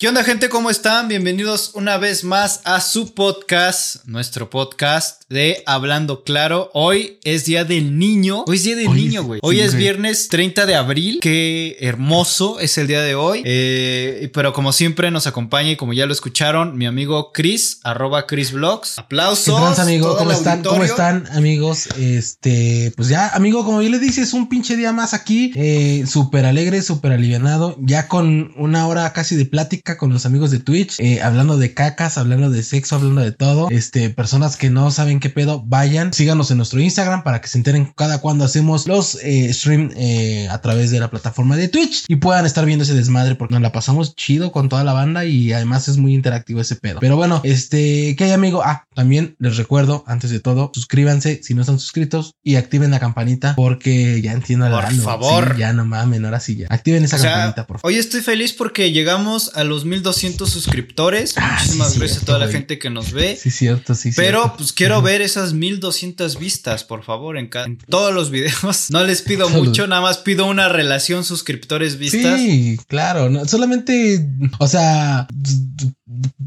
¿Qué onda gente? ¿Cómo están? Bienvenidos una vez más a su podcast, nuestro podcast de Hablando Claro. Hoy es Día del Niño. Hoy es Día del Hoy Niño, es- güey. Hoy sí, es viernes 30 de abril. Qué hermoso es el día de hoy. Eh, pero como siempre nos acompaña y como ya lo escucharon, mi amigo Chris, arroba Chris Vlogs. ¿Qué Aplausos. trans, amigo? ¿Cómo están? ¿Cómo auditorio. están, amigos? Este, pues ya, amigo, como bien le dices, un pinche día más aquí, eh, súper alegre, súper alivianado, ya con una hora casi de plática con los amigos de Twitch, eh, hablando de cacas, hablando de sexo, hablando de todo. Este, personas que no saben qué pedo, vayan, síganos en nuestro Instagram para que se enteren cada cuando hacemos los eh, stream eh, a través de la plataforma de Twitch y puedan estar viendo ese desmadre porque nos la pasamos chido con toda la banda y además es muy interactivo ese pedo. Pero bueno, este, ¿qué hay, amigo? Ah, también les recuerdo, antes de todo, suscríbanse si no están suscritos y activen la campanita porque ya entiendo la Por favor. Sí, ya no mamen, ahora sí ya. Activen esa O sea, campanita, por favor. Hoy estoy feliz porque llegamos a los 1200 suscriptores. Ah, Muchísimas sí, gracias a toda la gente que nos ve. Sí, cierto, sí, Pero cierto. pues quiero ver esas 1200 vistas, por favor, en, en todos los videos. No les pido mucho, nada más pido una relación suscriptores vistas. Sí, claro, no, solamente, o sea,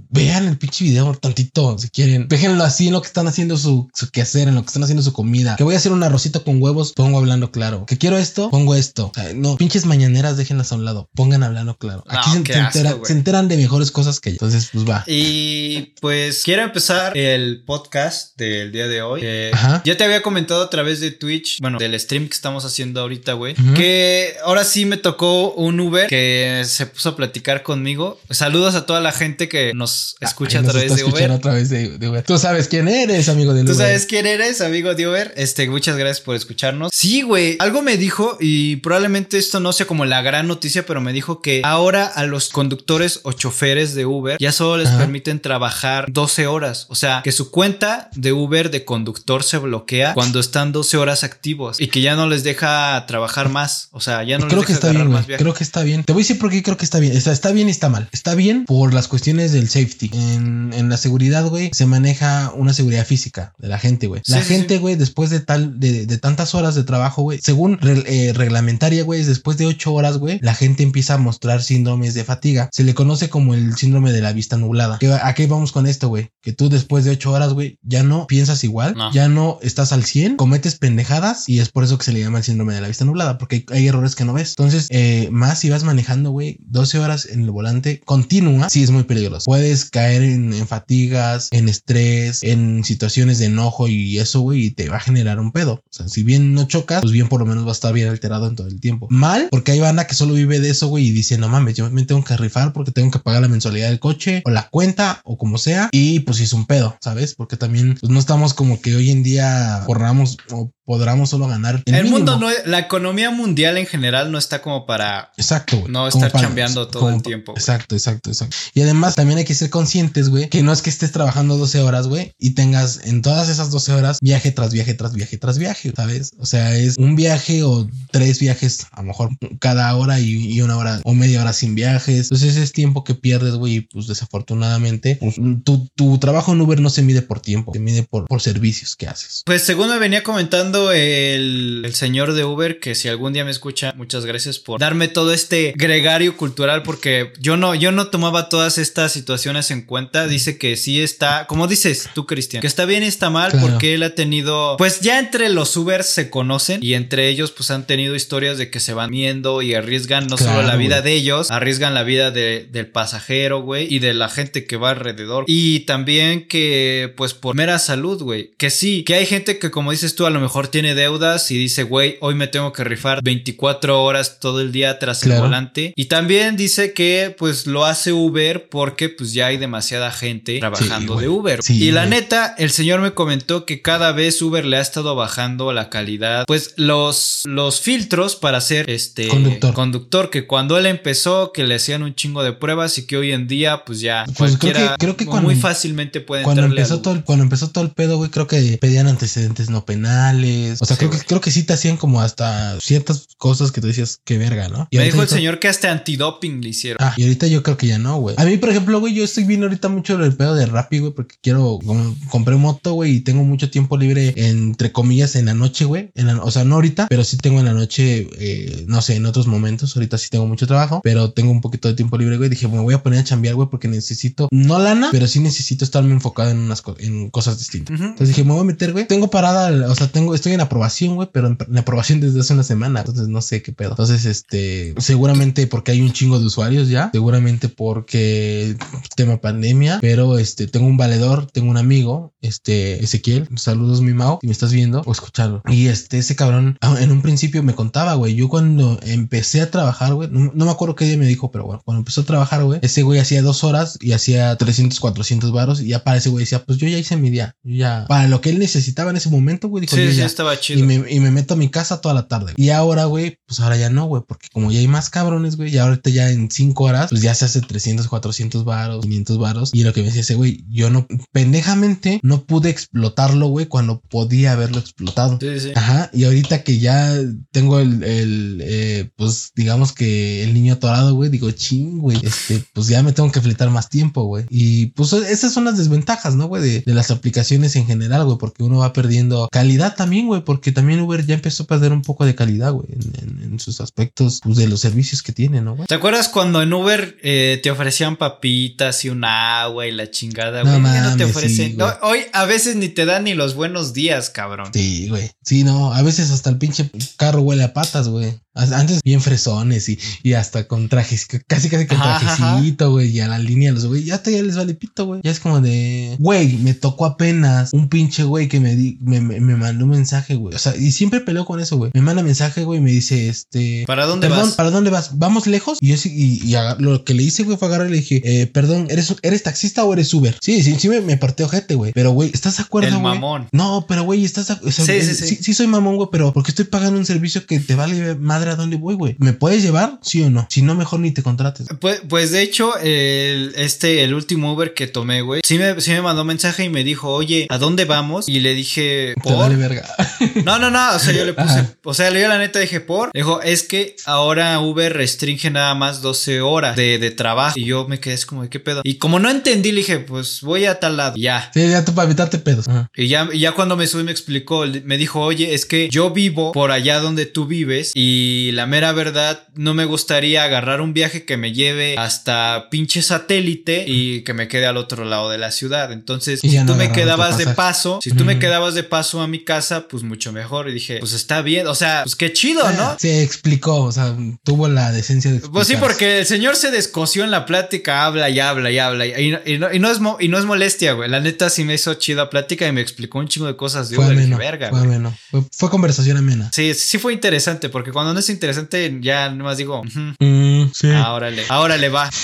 vean el pinche video tantito si quieren. Déjenlo así en lo que están haciendo su, su quehacer, en lo que están haciendo su comida. Que voy a hacer un arrocito con huevos, pongo hablando claro. Que quiero esto, pongo esto. O sea, no, pinches mañaneras, déjenlas a un lado, pongan hablando claro. Aquí No, se, se asco, se enteran de mejores cosas que yo. Entonces, pues va. Y pues quiero empezar el podcast del día de hoy. Eh, Ajá. ya te había comentado a través de Twitch, bueno, del stream que estamos haciendo ahorita, güey, que ahora sí me tocó un Uber que se puso a platicar conmigo. Saludos a toda la gente que nos escucha Ahí a nos través está de Uber. escuchando a través de, de Uber. Tú sabes quién eres, amigo de Tú Uber. sabes quién eres, amigo de Uber. Este, muchas gracias por escucharnos. Sí, güey. Algo me dijo y probablemente esto no sea como la gran noticia, pero me dijo que ahora a los conductores o choferes de Uber ya solo les Ajá. permiten trabajar 12 horas. O sea, que su cuenta de Uber de conductor se bloquea cuando están 12 horas activos y que ya no les deja trabajar más. O sea, ya no creo les que deja está bien, más. Creo que está bien. Te voy a decir por qué creo que está bien. Está, está bien y está mal. Está bien por las cuestiones del safety. En, en la seguridad, güey, se maneja una seguridad física de la gente, güey. La Sí, gente, güey, después de tal, de, de tantas horas de trabajo, güey, según re- eh, reglamentaria, güey, después de ocho horas, güey, la gente empieza a mostrar síndromes de fatiga. Se le conoce como el síndrome de la vista nublada. ¿Qué- ¿A qué vamos con esto, güey? Que tú después de ocho horas, güey, ya no piensas igual, No. ya no estás al 100, cometes pendejadas y es por eso que se le llama el síndrome de la vista nublada, porque hay, hay errores que no ves. Entonces, eh, más si vas manejando, güey, 12 horas en el volante continua, sí es muy peligroso. Puedes caer en, en fatigas, en estrés, en situaciones de enojo y eso, güey, y te va a generar un pedo. O sea, si bien no chocas, pues bien por lo menos va a estar bien alterado en todo el tiempo. Mal, porque hay banda que solo vive de eso, güey, y dice, no mames, yo me tengo que rifar porque tengo que pagar la mensualidad del coche o la cuenta o como sea. Y pues es un pedo, ¿sabes? Porque también pues, no estamos como que hoy en día corramos o podamos solo ganar el, El mundo no, la economía mundial en general no está como para Exacto, güey. No estar chambeando todo el tiempo. Exacto, exacto, exacto. Y además también hay que ser conscientes, güey, que no es que estés trabajando 12 horas, güey, y tengas en todas esas 12 horas viaje tras viaje tras viaje tras viaje, ¿sabes? O sea, es un viaje o tres viajes, a lo mejor cada hora y, y una hora o media hora sin viajes. Entonces es tiempo que pierdes, güey, y pues desafortunadamente pues, tu, tu trabajo en Uber no se mide por tiempo, se mide por, por servicios que haces. Pues según me venía comentando el, el señor de Uber, que si algún día me escucha, muchas gracias por darme todo este gregario cultural, porque yo no, yo no tomaba todas estas situaciones en cuenta. Dice que sí está, como dices tú, Cristian, que está bien y está mal, Claro. porque él ha tenido, pues ya entre los Ubers se conocen y entre ellos pues han tenido historias de que se van viendo y arriesgan no solo la vida de ellos, arriesgan la vida de- del pasajero, güey, y de la gente que va alrededor. Y también que, pues, por mera salud, güey. Que sí, que hay gente que, como dices tú, a lo mejor tiene deudas y dice, güey, hoy me tengo que rifar 24 horas todo el día tras el volante. Y también dice que, pues, lo hace Uber porque, pues, ya hay demasiada gente trabajando de Uber. Sí, y la güey. neta, el señor me comentó que cada vez Uber le ha estado bajando la calidad, pues, los, los filtros para ser, este, Conductor. conductor, que cuando él empezó, que le hacían un chingo de pruebas y que hoy en día, pues ya Pues creo que- cualquiera creo que muy cuando- fácilmente puede Cuando empezó, todo el, cuando empezó todo el pedo, güey, creo que pedían antecedentes no penales. O sea, creo, que, creo que sí te hacían como hasta ciertas cosas que tú decías, qué verga, ¿no? Me dijo el señor que hasta antidoping le hicieron. Ah, y ahorita yo creo que ya no, güey. A mí, por ejemplo, güey, yo estoy viendo ahorita mucho el pedo de Rappi, güey, porque quiero, como, compré moto, güey, y tengo mucho tiempo libre, entre comillas, en la noche, güey. o sea, no ahorita, pero sí tengo en la noche, eh, no sé, en otros momentos. Ahorita sí tengo mucho trabajo, pero tengo un poquito de tiempo libre, güey. Dije, me voy a poner a chambear, güey, porque necesito, no lana, pero sí necesito estarme enfocado en unas en cosas distintas. Entonces dije, me voy a meter, güey. Tengo parada, o sea, tengo, estoy en aprobación, güey, pero en, aprobación desde hace una semana. Entonces no sé qué pedo. Entonces, este, seguramente porque hay un chingo de usuarios ya, seguramente porque tema pandemia, pero este, tengo un valedor, tengo un amigo, este, Ezequiel, saludos mi Mao, si me estás viendo o escuchando. Y este, ese cabrón, ah, en un principio me contaba, güey, yo cuando empecé a trabajar, güey, no, me acuerdo qué día me dijo, pero bueno, cuando empezó a trabajar, güey, ese güey hacía dos horas y hacía 300, 400 varos y ya para ese güey decía, pues yo ya hice mi día, yo ya, para lo que él necesitaba en ese momento, güey, dijo, sí, ya, estaba chido. Y me, y me meto a mi casa toda la tarde. Y ahora, güey, pues ahora ya no, güey, porque como ya hay más cabrones, güey, y ahorita ya en cinco horas, pues ya se hace 300, 400 varos, 500 varos. Y lo que me decía ese güey, yo no, pendejamente, no pude explotarlo, güey, cuando podía haberlo explotado. Sí, sí. Ajá. Y ahorita que ya tengo el, el eh, pues digamos que el niño atorado, güey, digo, ching, güey, este, pues ya me tengo que fletar más tiempo, güey. Y pues esas son las desventajas, ¿no, güey? De, de las aplicaciones en general, güey, porque uno va perdiendo calidad también, güey, porque también Uber ya empezó a perder un poco de calidad, güey, en, en, sus aspectos pues, de los servicios que tiene, ¿no, güey? ¿Te acuerdas cuando en Uber eh, te ofrecían papitas y un agua y la chingada, güey? No, no te ofrecen. hoy a veces ni te dan ni los buenos días, cabrón. Sí, güey. Sí, no, a veces hasta el pinche carro huele a patas, güey. Antes bien fresones y, y hasta con trajes, casi casi con trajecito, güey, y a la línea los güey, ya, ya les vale pito, güey. Ya es como de, güey, me tocó apenas un pinche güey que me, di, me, me, mandó un mensaje, güey. O sea, y siempre peleo con eso, güey. Me manda mensaje, güey, y me dice, este, ¿para dónde vas? ¿Para dónde vas? ¿Vamos lejos? Y yo sí, y, y lo que le hice, güey, fue agarrar y le dije, eh, perdón, ¿eres, ¿eres taxista o eres Uber? Sí, sí, sí me, me partió ojete, güey. Pero, güey, ¿estás de acuerdo, güey? mamón. No, pero, güey, estás de, o sea, sí, sí, sí, sí, soy mamón, güey, pero porque estoy pagando un servicio que te vale madre a dónde voy, güey. ¿Me puedes llevar? Sí o no. Si no, mejor ni te contrates. Pues, pues de hecho, el, este, el último Uber que tomé, güey, sí me, sí me mandó mensaje y me dijo, oye, ¿a dónde vamos? Y le dije, ¿por? Te vale verga. No, no, no. O sea, yo le puse, o sea, yo la neta dije, por. Dijo, es que ahora Uber restringe nada más 12 horas de, de trabajo. Y yo me quedé como, ¿qué pedo? Y como no entendí, le dije, pues voy a tal lado. Ya. Sí, ya tú para evitarte pedos. Y ya, y ya cuando me subí me explicó, me dijo, oye, es que yo vivo por allá donde tú vives y la mera verdad no me gustaría agarrar un viaje que me lleve hasta pinche satélite y que me quede al otro lado de la ciudad. Entonces, si tú me quedabas de paso, si tú me quedabas de paso a mi casa, pues mucho mejor. Y dije, pues está bien, o sea, pues qué chido, ¿no? Se explicó, o sea, tuvo la decencia de Pues sí, porque el señor se descoció en la plática, habla y habla y habla. Y, no, y no, es, y no es molestia, güey. La neta sí me hizo chida plática y me explicó un chingo de cosas de fue verga, fue, ameno. Fue, conversación amena. Sí, sí fue interesante, porque cuando no es interesante, ya nomás digo, mm, sí. ahora le, ahora le va.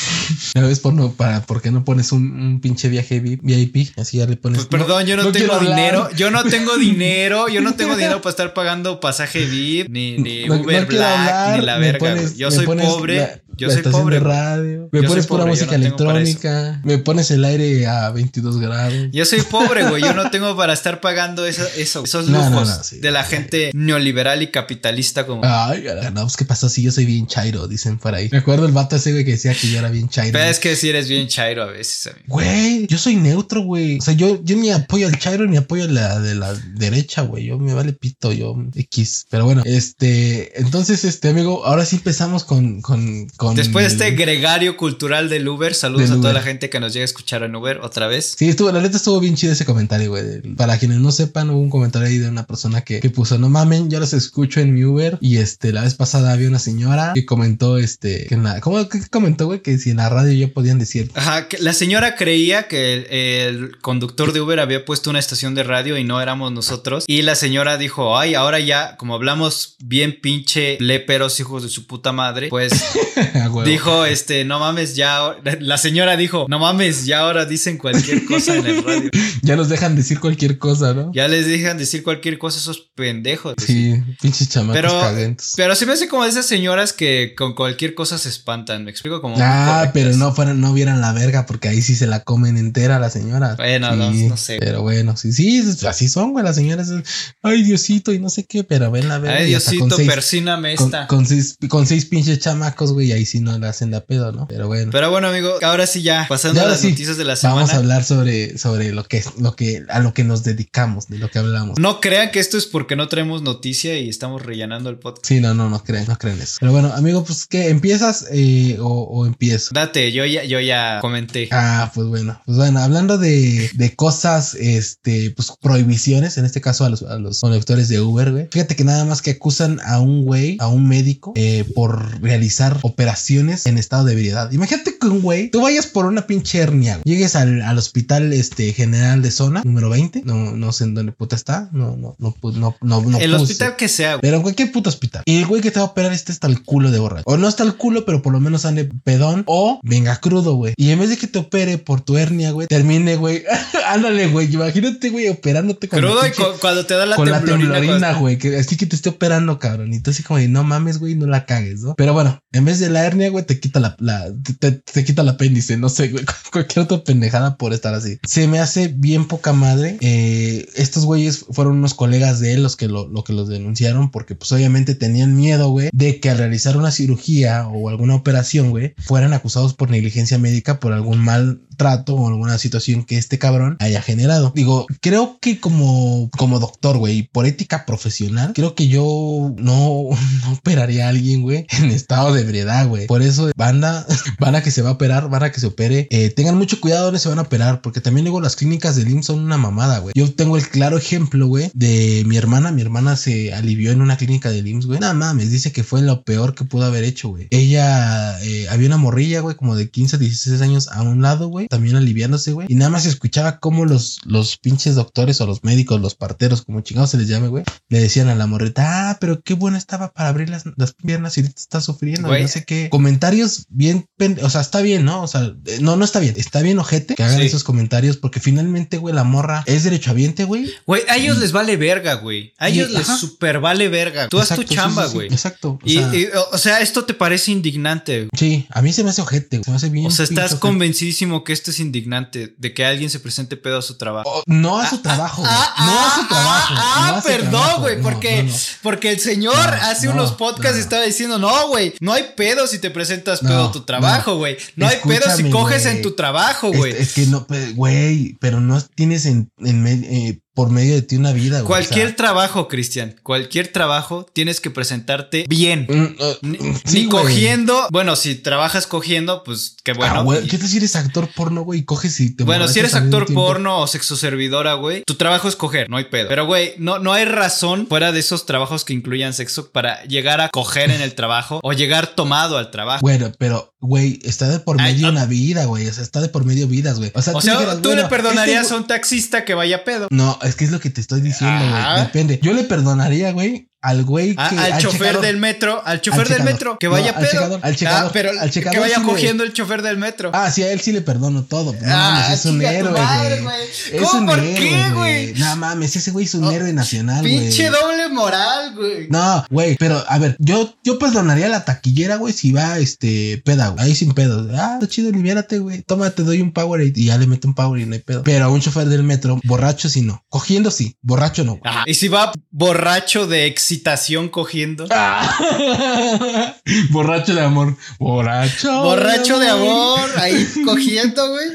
Ya ves, por, no, para, ¿por qué no pones un, pinche viaje VIP? Así ya le pones. Pues perdón, yo no, tengo dinero. Yo no tengo dinero. Yo no tengo dinero para estar pagando pasaje VIP, ni, ni Uber Black, ni la verga. yo soy pobre. Yo soy pobre. radio. Me pones pura música electrónica. Me pones el aire a 22 grados. Yo soy pobre, güey. Yo no tengo para estar pagando eso, esos lujos de la gente neoliberal y capitalista como. Ay, no, pues qué pasó si yo soy bien chairo, dicen por ahí. Acuerdo el vato ese güey que decía que yo era bien chairo. Pero es que si eres bien chairo a veces, amigo. Güey, yo soy neutro, güey. O sea, yo, yo ni apoyo al chairo ni apoyo a la de la derecha, güey. Yo me vale pito, yo X. Pero bueno, este, entonces, este amigo, ahora sí empezamos con, con Después de este gregario cultural del Uber, saludos a toda la gente que nos llega a escuchar en Uber otra vez. Sí, estuvo, la neta estuvo bien chido ese comentario, güey. Para quienes no sepan, hubo un comentario ahí de una persona que, puso, no mamen, yo los escucho en mi Uber. Y este, la vez pasada había una señora que comentó, este, que nada, ¿cómo que comentó, güey? Que si en la radio ya podían decir. Ajá, que la señora creía que el, el conductor de Uber había puesto una estación de radio y no éramos nosotros. Y la señora dijo, ay, ahora ya, como hablamos bien pinche léperos, hijos de su puta madre, pues dijo, este, no mames, ya. La señora dijo, no mames, ya ahora dicen cualquier cosa en el radio. ya nos dejan decir cualquier cosa, ¿no? Ya les dejan decir cualquier cosa esos pendejos. Sí, pinches chamacos pero, Pero sí me hace como de esas señoras que con cualquier cosa se espantan. Me explico como. Ah, pero no fueran, no vieran la verga, porque ahí sí se la comen entera las señoras. Bueno, no, sé. Pero bueno, sí, sí, así son, güey, las señoras. Ay, Diosito, y no sé qué, pero ven la verga. Ay, Diosito, persíname esta. Con, seis, con seis pinches chamacos, güey, ahí sí no le hacen la pedo, ¿no? Pero bueno. Pero bueno, amigo, ahora sí ya, pasando a las noticias de la semana. Vamos a hablar sobre, sobre lo que, lo que, a lo que nos dedicamos, de lo que hablamos. No crean que esto es porque no traemos noticia y estamos rellenando el podcast. Sí, no, no, no creen, no creen eso. Pero bueno, amigo, pues que empiezas eh, o, empiezo. Date, yo ya, yo ya comenté. Ah, pues bueno, pues bueno, hablando de, de cosas, este, pues prohibiciones, en este caso a los, a los conductores de Uber, güey. Fíjate que nada más que acusan a un güey, a un médico, eh, por realizar operaciones en estado de ebriedad. Imagínate que un güey, tú vayas por una pinche hernia, llegues al, al, hospital este, general de zona, número 20, no, no sé en dónde puta está, no, no, no, no, no, no El hospital que sea, güey. Pero en cualquier puto hospital. Y el güey que te va a operar este está el culo de borracho. O no está el culo, pero por lo menos sale pedón o venga crudo, güey. Y en vez de que te opere por tu hernia, güey, termine, güey. Ándale, güey. Imagínate, güey, operándote con Crudo y cuando te da la con la temblorina, güey. Que así que te esté operando, cabrón. Y tú así como de no mames, güey, no la cagues, ¿no? Pero bueno, en vez de la hernia, güey, te quita la, la te, te, quita el apéndice, no sé, güey. Cualquier otra pendejada por estar así. Se me hace bien poca madre. Eh, estos güeyes fueron unos colegas de él los que lo, lo que los denunciaron porque pues obviamente tenían miedo, güey, de que al realizar una cirugía o alguna operación, güey, fueran acusados por negligencia médica por algún mal trato o alguna situación que este cabrón haya generado. Digo, creo que como, como doctor, güey, por ética profesional, creo que yo no, no operaría a alguien, güey, en estado de ebriedad, güey. Por eso, banda, van a que se va a operar, van a que se opere. Eh, tengan mucho cuidado donde se van a operar, porque también luego las clínicas de IMSS son una mamada, güey. Yo tengo el claro ejemplo, güey, de mi hermana. Mi hermana se alivió en una clínica de IMSS, güey. Nada mames, dice que fue lo peor que pudo haber hecho, güey. Eh, había una morrilla, güey, como de 15, 16 años a un lado, güey también aliviándose, güey. Y nada más se escuchaba como los, los pinches doctores o los médicos, los parteros, como chingados se les llame, güey, le decían a la morrita, ah, pero qué buena estaba para abrir las, las piernas y ahorita está sufriendo, no sé qué. Comentarios bien, o sea, está bien, ¿no? O sea, eh, no, no está bien, está bien ojete que hagan esos comentarios porque finalmente, güey, la morra es derechohabiente, güey. Güey, a ellos les vale verga, güey. A ellos les super vale verga. Tú haz tu chamba, güey. exacto. O y, sea, o sea, esto te parece indignante. Sí, a mí se me hace ojete, se me hace bien. O sea, estás convencidísimo que esto es indignante de que alguien se presente pedo a su trabajo. Oh, no a su ah, trabajo, ah, no a su trabajo. Ah, perdón, güey, porque, porque el señor hace unos podcasts estaba diciendo, no, güey, no hay pedo si te presentas pedo a tu trabajo, güey. No, hay pedo si coges en tu trabajo, güey. Es, que no, güey, pero no tienes en, en eh, por medio de ti una vida. Cualquier trabajo, Cristian, cualquier trabajo tienes que presentarte bien. Mm, uh, ni, cogiendo. Bueno, si trabajas cogiendo, pues qué bueno. Ah, güey, ¿Qué te si eres actor porno, güey? Y coges y te Bueno, si eres actor porno o sexo servidora, güey, tu trabajo es coger, no hay pedo. Pero, güey, no, no hay razón fuera de esos trabajos que incluyan sexo para llegar a coger en el trabajo o llegar tomado al trabajo. Bueno, pero, güey, está de por medio una vida, güey. O sea, está de por medio vidas, güey. O sea, tú, le perdonarías este a un taxista que vaya pedo. No, es que es lo que te estoy diciendo, güey. Depende. Yo le perdonaría, güey, al güey que. al, chofer del metro, al chofer del metro, que vaya pedo. al checador, ah, pero al checador que vaya cogiendo el chofer del metro. Ah, sí, a él sí le perdono todo. No ah, mames, es un héroe, güey. Es un ¿Por qué, güey? No mames, ese güey es un oh, héroe nacional, güey. Pinche doble moral, güey. No, güey, pero a ver, yo, yo perdonaría a la taquillera, güey, si va este peda, güey. Ahí sin pedo. Ah, está chido, libérate, güey. Toma, te doy un power y ya le meto un power y no hay pedo. Pero a un chofer del metro, borracho sí no. Cogiendo sí, borracho no. Ajá. Y si va borracho de excitación cogiendo. Ah. Borracho de amor. Borracho. Borracho de amor. Ahí cogiendo, güey.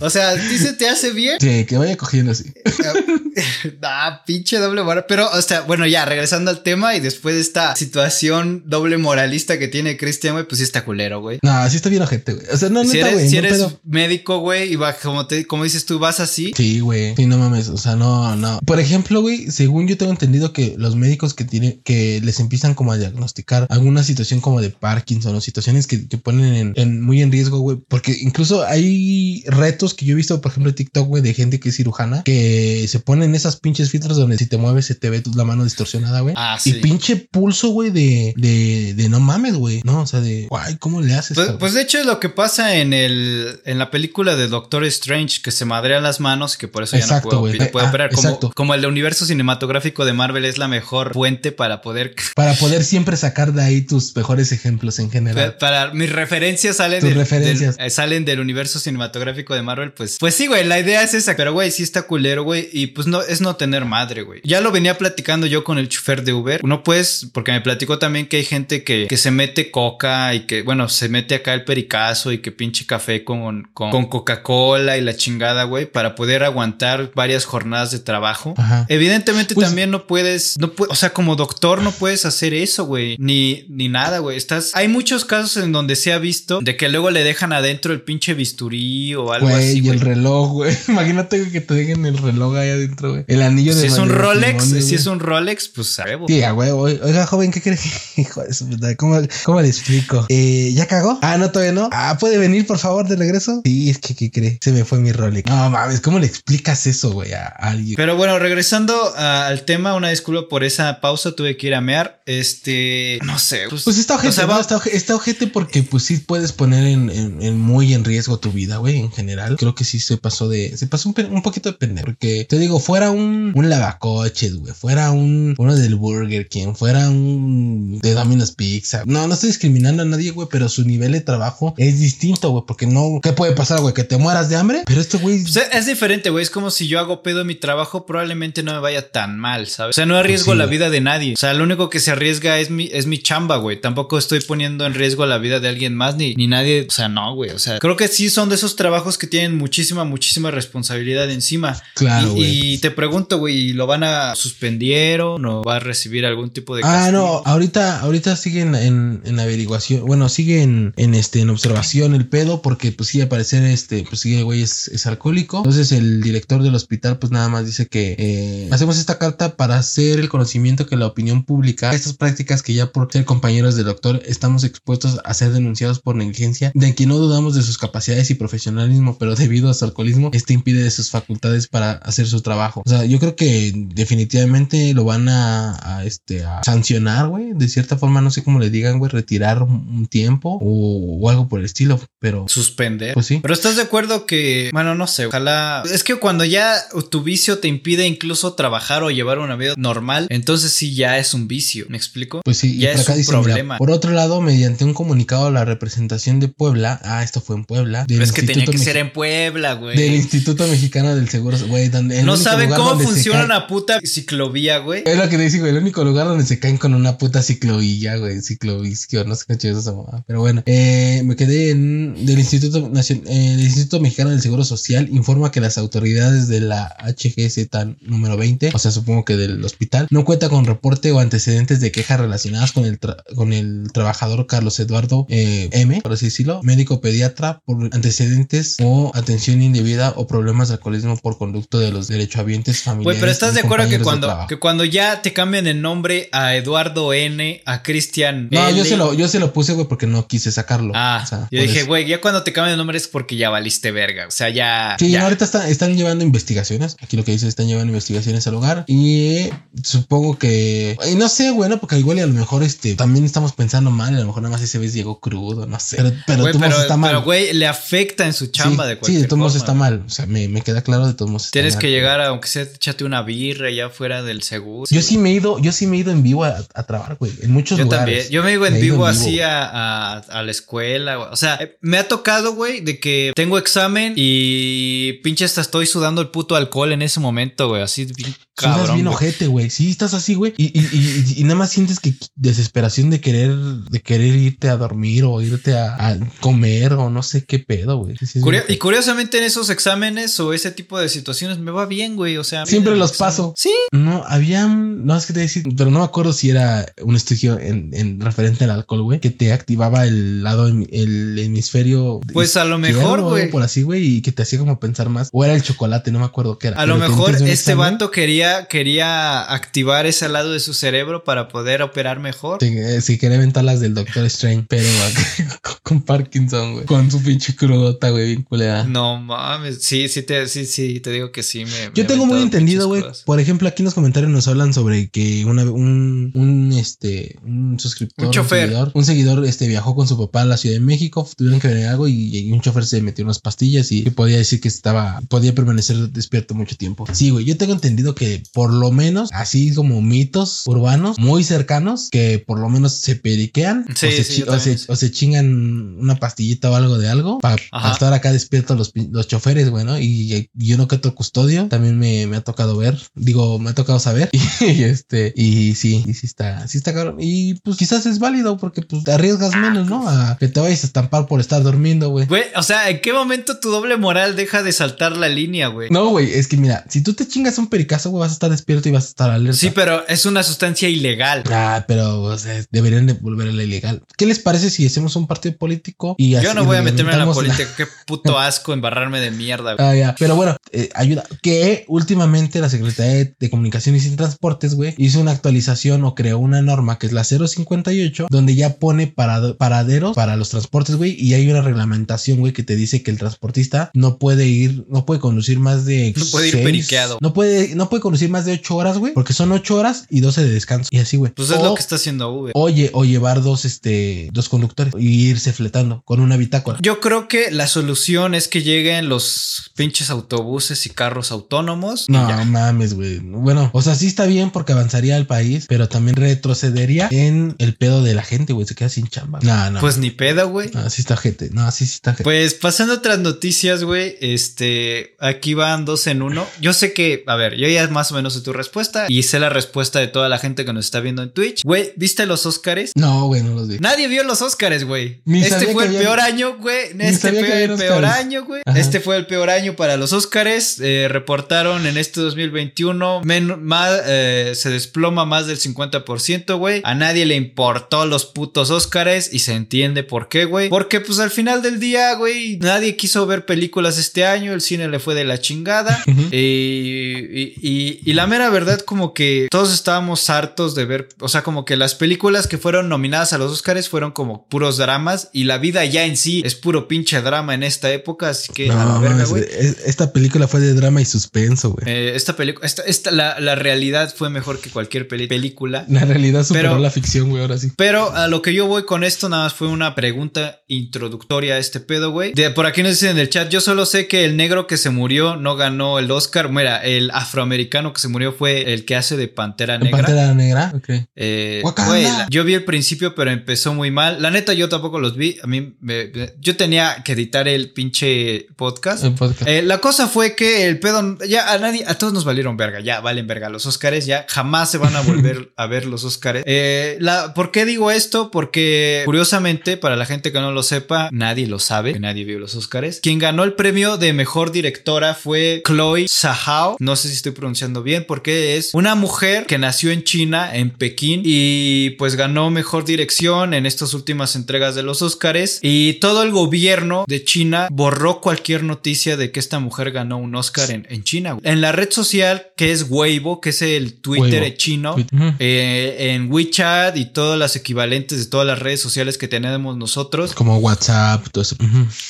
O sea, ¿a se te hace bien? Sí, que vaya cogiendo así. ah, pinche doble moral. Pero, o sea, bueno, ya, regresando al tema y después de esta situación doble moralista que tiene Cristian, güey, pues sí está culero, güey. No, sí está bien ojete, güey. O sea, no, si neta, eres, Si eres médico, güey, y va, como, te, como dices tú, vas así. Sí, güey. Sí, no mames. O sea, no, no. Por ejemplo, güey, según yo tengo entendido que los médicos que tienen, que les empiezan como a diagnosticar alguna situación como de Parkinson o situaciones que, que ponen en, en, muy en riesgo, güey. Porque incluso hay retos fotos que yo he visto, por ejemplo, en TikTok, güey, de gente que es cirujana, que se ponen esas pinches filtros donde si te mueves se te ve la mano distorsionada, güey. Ah, Y sí. pinche pulso, güey, de, de, de no mames, güey. No, o sea, de, guay, ¿cómo le haces? Pues, pues de hecho es lo que pasa en el en la película de Doctor Strange, que se madrea las manos y que por eso ya no puede, puede Ah, operar. Como, como el universo cinematográfico de Marvel es la mejor fuente para poder. Para poder siempre sacar de ahí tus mejores ejemplos en general. Para mis referencias salen Tus del, referencias. del- eh, salen del universo cinematográfico de Marvel, pues pues sí, güey, la idea es esa, pero güey, sí está culero, güey, y pues no es no tener madre, güey. Ya lo venía platicando yo con el chofer de Uber. No puedes, porque me platicó también que hay gente que, que se mete coca y que, bueno, se mete acá el pericazo y que pinche café con, con, con Coca-Cola y la chingada, güey, para poder aguantar varias jornadas de trabajo. Ajá. Evidentemente Pues- también no puedes, no o sea, como doctor no puedes hacer eso, güey, ni, ni nada, güey. Estás, hay muchos casos en donde se ha visto de que luego le dejan adentro el pinche bisturí o algo así, y güey. el reloj, güey. Imagínate güey, que te dejen el reloj ahí adentro, güey. El anillo de Si es un Rolex, si güey. es un Rolex, pues a huevo. Sí, a huevo. Oiga, joven, ¿qué cree? Hijo de su ¿Cómo, cómo le explico? Eh, ¿Ya cagó? Ah, no, todavía no. Ah, ¿puede venir, por favor, de regreso? Sí, es que, ¿qué cree? Se me fue mi Rolex. No mames, ¿cómo le explicas eso, güey, a alguien? Pero bueno, regresando al tema, una disculpa por esa pausa, tuve que ir a mear. Este, no sé. Pues está ojete, o sea, ¿no? va- está, oje- está ojete porque pues sí puedes poner en, en- en muy en riesgo tu vida, güey, en general. Creo que sí se pasó de, se pasó un, un poquito de pendejo. Porque te digo, fuera un, un lavacoches, güey, fuera un, uno del Burger King, fuera un de Domino's Pizza. No, no estoy discriminando a nadie, güey, pero su nivel de trabajo es distinto, güey, porque no, ¿qué puede pasar, güey? Que te mueras de hambre, pero este güey... O sea, es diferente, güey. Es como si yo hago pedo en mi trabajo, probablemente no me vaya tan mal, ¿sabes? O sea, no arriesgo Pues sí, la vida de nadie. O sea, lo único que se arriesga es mi, es mi chamba, güey. Tampoco estoy poniendo en riesgo la vida de alguien más, ni, ni nadie. O sea, no, güey. O sea, creo que sí son de esos trabajos que tienen muchísima, muchísima responsabilidad encima. Claro, Y- te pregunto, güey, ¿lo van a suspendieron o va a recibir algún tipo de Ah, no, ahorita, ahorita sigue en, en, averiguación, bueno, sigue en, en este, en observación el pedo, porque pues sí, al parecer, este, pues sí, güey es, es alcohólico. Entonces el director del hospital, pues nada más dice que eh, hacemos esta carta para hacer el conocimiento que la opinión pública, estas prácticas que ya por ser compañeros del doctor estamos expuestos a ser denunciados por negligencia, de quien no dudamos de sus capacidades y profesionalismo, pero debido a su alcoholismo, este impide de sus facultades para hacer su trabajo. O sea, yo creo que definitivamente lo van a, a, este, a sancionar, güey. De cierta forma, no sé cómo le digan, güey, retirar un, tiempo o, o algo por el estilo, pero Suspender. Pues sí. Pero estás de acuerdo que, bueno, no sé, ojalá. Es que cuando ya tu vicio te impide incluso trabajar o llevar una vida normal, entonces sí ya es un vicio. ¿Me explico? Pues sí, Ya y por es acá un mira, problema. por otro lado, mediante un comunicado a la representación de Puebla, ah, esto fue en Puebla, del Pero es que tenía que Mex- ser en Puebla, del güey. Instituto Mexicano del Seguro, güey, No saben cómo funciona una puta ciclovía, güey. Es lo que te dice, güey, el único lugar donde se caen con una puta ciclovilla, güey, ciclovisquio, no sé qué chido es esa mamá. Pero bueno, eh, me quedé en del Instituto Nacion- eh, del Instituto Mexicano del Seguro Social informa que las autoridades de la HGZ número 20, o sea, supongo que del hospital, no cuenta con reporte o antecedentes de quejas relacionadas con el tra- con el trabajador Carlos Eduardo eh, M, por así decirlo, médico pediatra por antecedentes o atención indebida o problemas de alcoholismo por conducto de los derechohabientes familiares. Güey, pero estás de acuerdo que cuando, que cuando ya te cambian el nombre a Eduardo N, a Cristian No, yo se lo, yo se lo puse, güey, porque no quise sacarlo. Ah, O sea, yo dije, güey, ya cuando te cambian el nombre es porque ya valiste verga. O sea, ya. Sí, ya. ahorita están, están llevando investigaciones. Aquí lo que dice, están llevando investigaciones al hogar. Y eh, supongo que. Y no sé, güey, ¿no? porque igual y a lo mejor este también estamos pensando mal. A lo mejor nada más ese vez llegó crudo, no sé. Pero, pero modos pero, está mal. pero, güey, le afecta en su chamba sí, de sí, cualquier de todos modos está mal. O sea, me, me queda claro de todos modos. Tienes mal. que llegar, a, aunque sea, échate una birra ya fuera del seguro. Yo sí me he ido, yo sí me he ido en vivo a, a trabajar, güey. En muchos Yo lugares. también. Yo me iba en he ido vivo en así a, a- la escuela. O sea, me ha tocado, güey, de que tengo examen y pinche hasta estoy sudando el puto alcohol en ese momento, güey. Así bien Sudas cabrón. bien ojete, güey. Sí, estás así, güey. Y, y, y, y nada más sientes que desesperación de querer, de querer irte a dormir o irte a, a comer o no sé qué pedo, güey. Sí, sí, es Curio- bien y curiosamente en esos exámenes o ese tipo de situaciones me va bien, güey. O sea, Siempre los paso. Sí. No, había, no es que te decir, pero no me acuerdo si era un estudio en, en referente al alcohol, güey, que te activaba el lado, el hemisferio. Pues a lo mejor, algo güey. Por así, güey, y que te hacía como pensar más. O era el chocolate, no me acuerdo qué era. A lo mejor este examen- vato quería quería, quería activar ese lado de su cerebro para poder operar mejor. Sí, eh, sí, quería aventar las del Doctor Strange, pero con Parkinson, güey. Con su pinche crudota, güey, bien culera. No mames. Sí, sí te, sí, sí, te digo que sí me. Yo me tengo muy entendido, güey. Por ejemplo, aquí en los comentarios nos hablan sobre que una, un, un, este, un suscriptor, Un chofer. seguidor, un seguidor, este, viajó con su papá a la Ciudad de México, tuvieron que ver algo y, y un chofer se metió unas pastillas y podía decir que estaba, podía permanecer despierto mucho tiempo. Sí, güey, yo tengo entendido que por lo menos, así como mitos urbanos muy cercanos, que por lo menos se periquean Sí, o, se sí, chi- yo o, se, también sé. o se chingan una pastillita o algo de algo para estar acá despiertos los, los choferes, güey, ¿no? Y, y uno que otro custodio también me, me ha tocado ver, digo, me ha tocado saber y, este, y sí, y sí está, sí está cabrón. Y pues quizás es válido porque pues te arriesgas menos, ¿no? A que te vayas a estampar por estar durmiendo, güey. Güey, o sea, ¿en qué momento tu doble moral deja de saltar la línea, güey? No, güey, es que mira, si tú te chingas un pericazo, güey, vas a estar despierto y vas a estar alerta. Sí, pero es una sustancia ilegal. Ah, pero o sea, deberían de volver a la ilegal. ¿Qué les parece si hacemos un partido político y Yo así no voy a meterme en la política. Qué puto asco embarrarme de mierda, güey. Ah, ya. Pero bueno, eh, ayuda. Que últimamente la Secretaría de, Comunicaciones y Transportes, güey, hizo una actualización o creó una norma que es la 058, donde ya pone parado- paraderos para los transportes, güey, y hay una reglamentación, güey, que te dice que el transportista no puede ir, no puede conducir más de. No puede ir periqueado. No puede, no puede conducir más de 8 horas, güey, porque son 8 horas y 12 de descanso. Y así, güey. Pues es O- lo que está haciendo Uber. Oye, o llevar dos, este, dos conductores y irse fletando con una bitácora. Yo creo que la solución es que lleguen los pinches autobuses y carros autónomos. No mames, güey. Bueno, o sea, sí está bien porque avanzaría el país, pero también retrocedería en el pedo de la gente, güey. Se queda sin chamba. No, no. Pues ni pedo, güey. no, sí está gente. No, sí, sí está gente. Pues pasando a otras noticias, güey, este, aquí van dos en uno. Yo sé que, a ver, yo ya más o menos sé tu respuesta y sé la respuesta de toda la gente que nos está viendo en Twitch. Güey, ¿viste los Oscars? No, güey, no los vi. Nadie vio los Oscars, güey. Este fue que el había- peor año, güey. Este fue el peor Oscars. año, güey. Este fue el peor año para los Oscars. Eh, reportaron en este 2021 men- más, eh, se desploma más del 50%, güey. A nadie le importó los putos Oscars y se entiende por qué, güey. Porque pues al final del día, güey, nadie quiso ver películas este año. El cine le fue de la chingada. Ujú. Y, y- y- y la mera verdad, como que todos estábamos hartos de ver, o sea, como que las películas que fueron nominadas a los Oscars fueron como puros dramas y la vida ya en sí es puro pinche drama en esta época, así que a la verga, güey. güey. Es- Esta película fue de drama y suspenso, güey. Eh, esta película, esta, esta, la, la realidad fue mejor que cualquier película. La realidad superó Pero- la ficción, güey, ahora sí. Pero a lo que yo voy con esto nada más fue una pregunta introductoria a este pedo, güey. Por aquí nos dicen en el chat, yo solo sé que el negro que se murió no ganó el Oscar. Mira, el afroamericano que se murió fue el que hace de Pantera ¿En Negra. Pantera Negra? Ok. Eh, güey, yo vi el principio, pero empezó muy mal. La neta, yo tampoco los vi. A mí, me- me- yo tenía que editar el pinche podcast. El podcast. Eh, la cosa fue que el pedo, ya a nadie, a todos nos valieron verga, ya valen verga los Oscars, ya jamás se van a volver a ver los Oscars. Eh, la, ¿Por qué digo esto? Porque curiosamente, para la gente que no lo sepa, nadie lo sabe, que nadie vio los Oscars. Quien ganó el premio de mejor directora fue Chloe Zhao, no sé si estoy pronunciando bien, porque es una mujer que nació en China, en Pekín, y pues ganó mejor dirección en estas últimas entregas de los Oscars. Y todo el gobierno de China borró cualquier noticia de que esta mujer ganó un Oscar en, en China. En la red social que es Weibo, que es el Twitter Weibo. chino, eh, en WeChat y todas las equivalentes de todas las redes sociales que tenemos nosotros. Como WhatsApp, todo eso.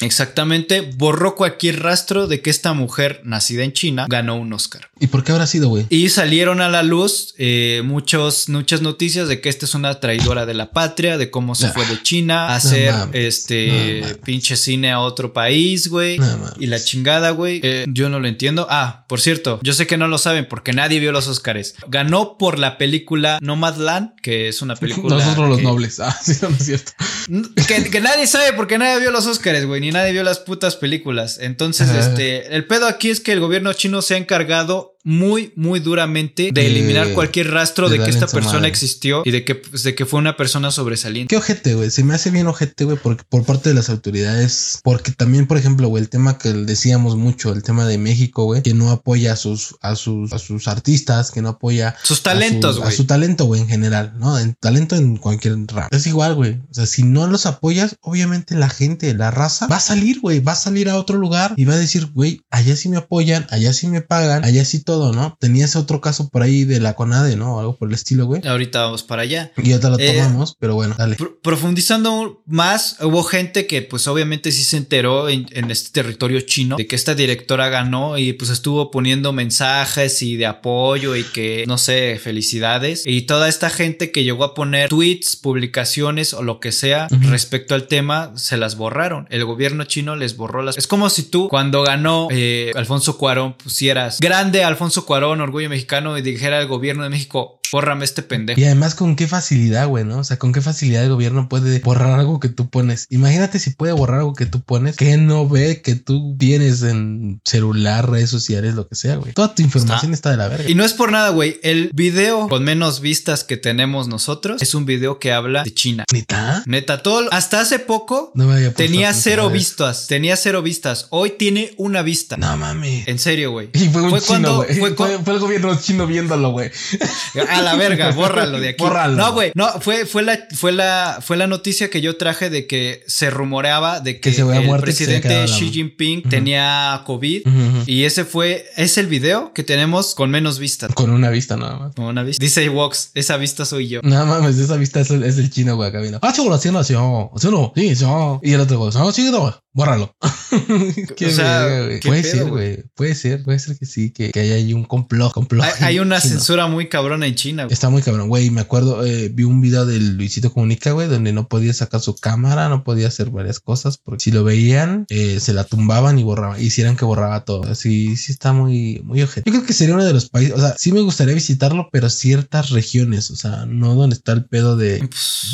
Exactamente, borró cualquier rastro de que esta mujer nacida en China ganó un Oscar. ¿Y por qué habrá sido, güey? Y salieron a la luz eh, muchos, muchas noticias de que esta es una traidora de la patria, de cómo se fue de China a hacer este pinche cine a otro país, güey. Y la chingada, güey. Eh, yo no lo entiendo. Ah, por cierto, yo sé que no lo saben porque nadie vio los Oscars. Ganó por la película Nomadland, que es una película. Nosotros los nobles. Ah, sí, no es cierto. que, que nadie sabe porque nadie vio los Oscars, güey, ni nadie vio las putas películas. Entonces, este, el pedo aquí es que el gobierno chino se ha encargado muy, muy duramente de De- eliminar cualquier rastro de de, que esta persona madre. existió y de que, pues, de que fue una persona sobresaliente. Qué ojete, güey. Se me hace bien ojete, güey, porque por parte de las autoridades. Porque también, por ejemplo, güey, el tema que decíamos mucho, el tema de México, güey, que no apoya a sus, a sus, a sus artistas, que no apoya Sus talentos, su- A güey. su talento, güey, en general, ¿no? En talento en cualquier rap. Es igual, güey. O sea, si no no los apoyas, obviamente la gente, la raza, va a salir, güey, va a salir a otro lugar y va a decir, güey, allá sí me apoyan, allá sí me pagan, allá sí todo, ¿no? Tenías otro caso por ahí de la CONADE, ¿no? Algo por el estilo, güey. Ahorita vamos para allá. Y ahorita lo eh, tomamos, pero bueno, dale. profundizando más, hubo gente que pues obviamente sí se enteró en, este territorio chino de que esta directora ganó y pues estuvo poniendo mensajes y de apoyo y que, no sé, felicidades. Y toda esta gente que llegó a poner tweets, publicaciones o lo que sea respecto al tema, se las borraron. El gobierno chino les borró las... Es como si tú cuando ganó eh, Alfonso Cuarón pusieras grande Alfonso Cuarón, orgullo mexicano, y dijera al gobierno de México, Bórrame este pendejo. Y además, con qué facilidad, güey, ¿no? O sea, con qué facilidad el gobierno puede borrar algo que tú pones. Imagínate si puede borrar algo que tú pones que no ve que tú tienes en celular, redes sociales, lo que sea, güey. Toda tu información está. de la verga. Y no es por nada, güey. El video con menos vistas que tenemos nosotros es un video que habla de China. ¿Neta? Neta, todo. Hasta hace poco tenía cero vistas. Tenía cero vistas. Hoy tiene una vista. No mames. En serio, güey. Y fue un chino, Fue, fue, el gobierno chino viéndolo, güey. a la verga, bórralo de aquí. No, güey, no, fue, fue, la, fue, la, fue la noticia que yo traje de que se rumoreaba de que, el presidente Xi Jinping tenía COVID y ese fue, es el video que tenemos con menos vistas. Con una vista nada más. Con una vista. Dice Vox, esa vista soy yo. No mames, esa vista es el, chino, güey, acá viene. Ah, chocolación, así, sí, sí. Y el otro, no, sí, bórralo. o sea, puede ser, güey. Puede ser, puede ser que sí, que, que haya ahí un complot. complot hay, una censura muy cabrona en China. Güey. Está muy cabrón, güey. Me acuerdo, eh, vi un video del Luisito Comunica, güey, donde no podía sacar su cámara, no podía hacer varias cosas, porque si lo veían, eh, se la tumbaban y borraban, hicieran que borraba todo. Así, sí está muy, muy objetivo. Yo creo que sería uno de los países, o sea, sí me gustaría visitarlo, pero ciertas regiones, o sea, no donde está el pedo de,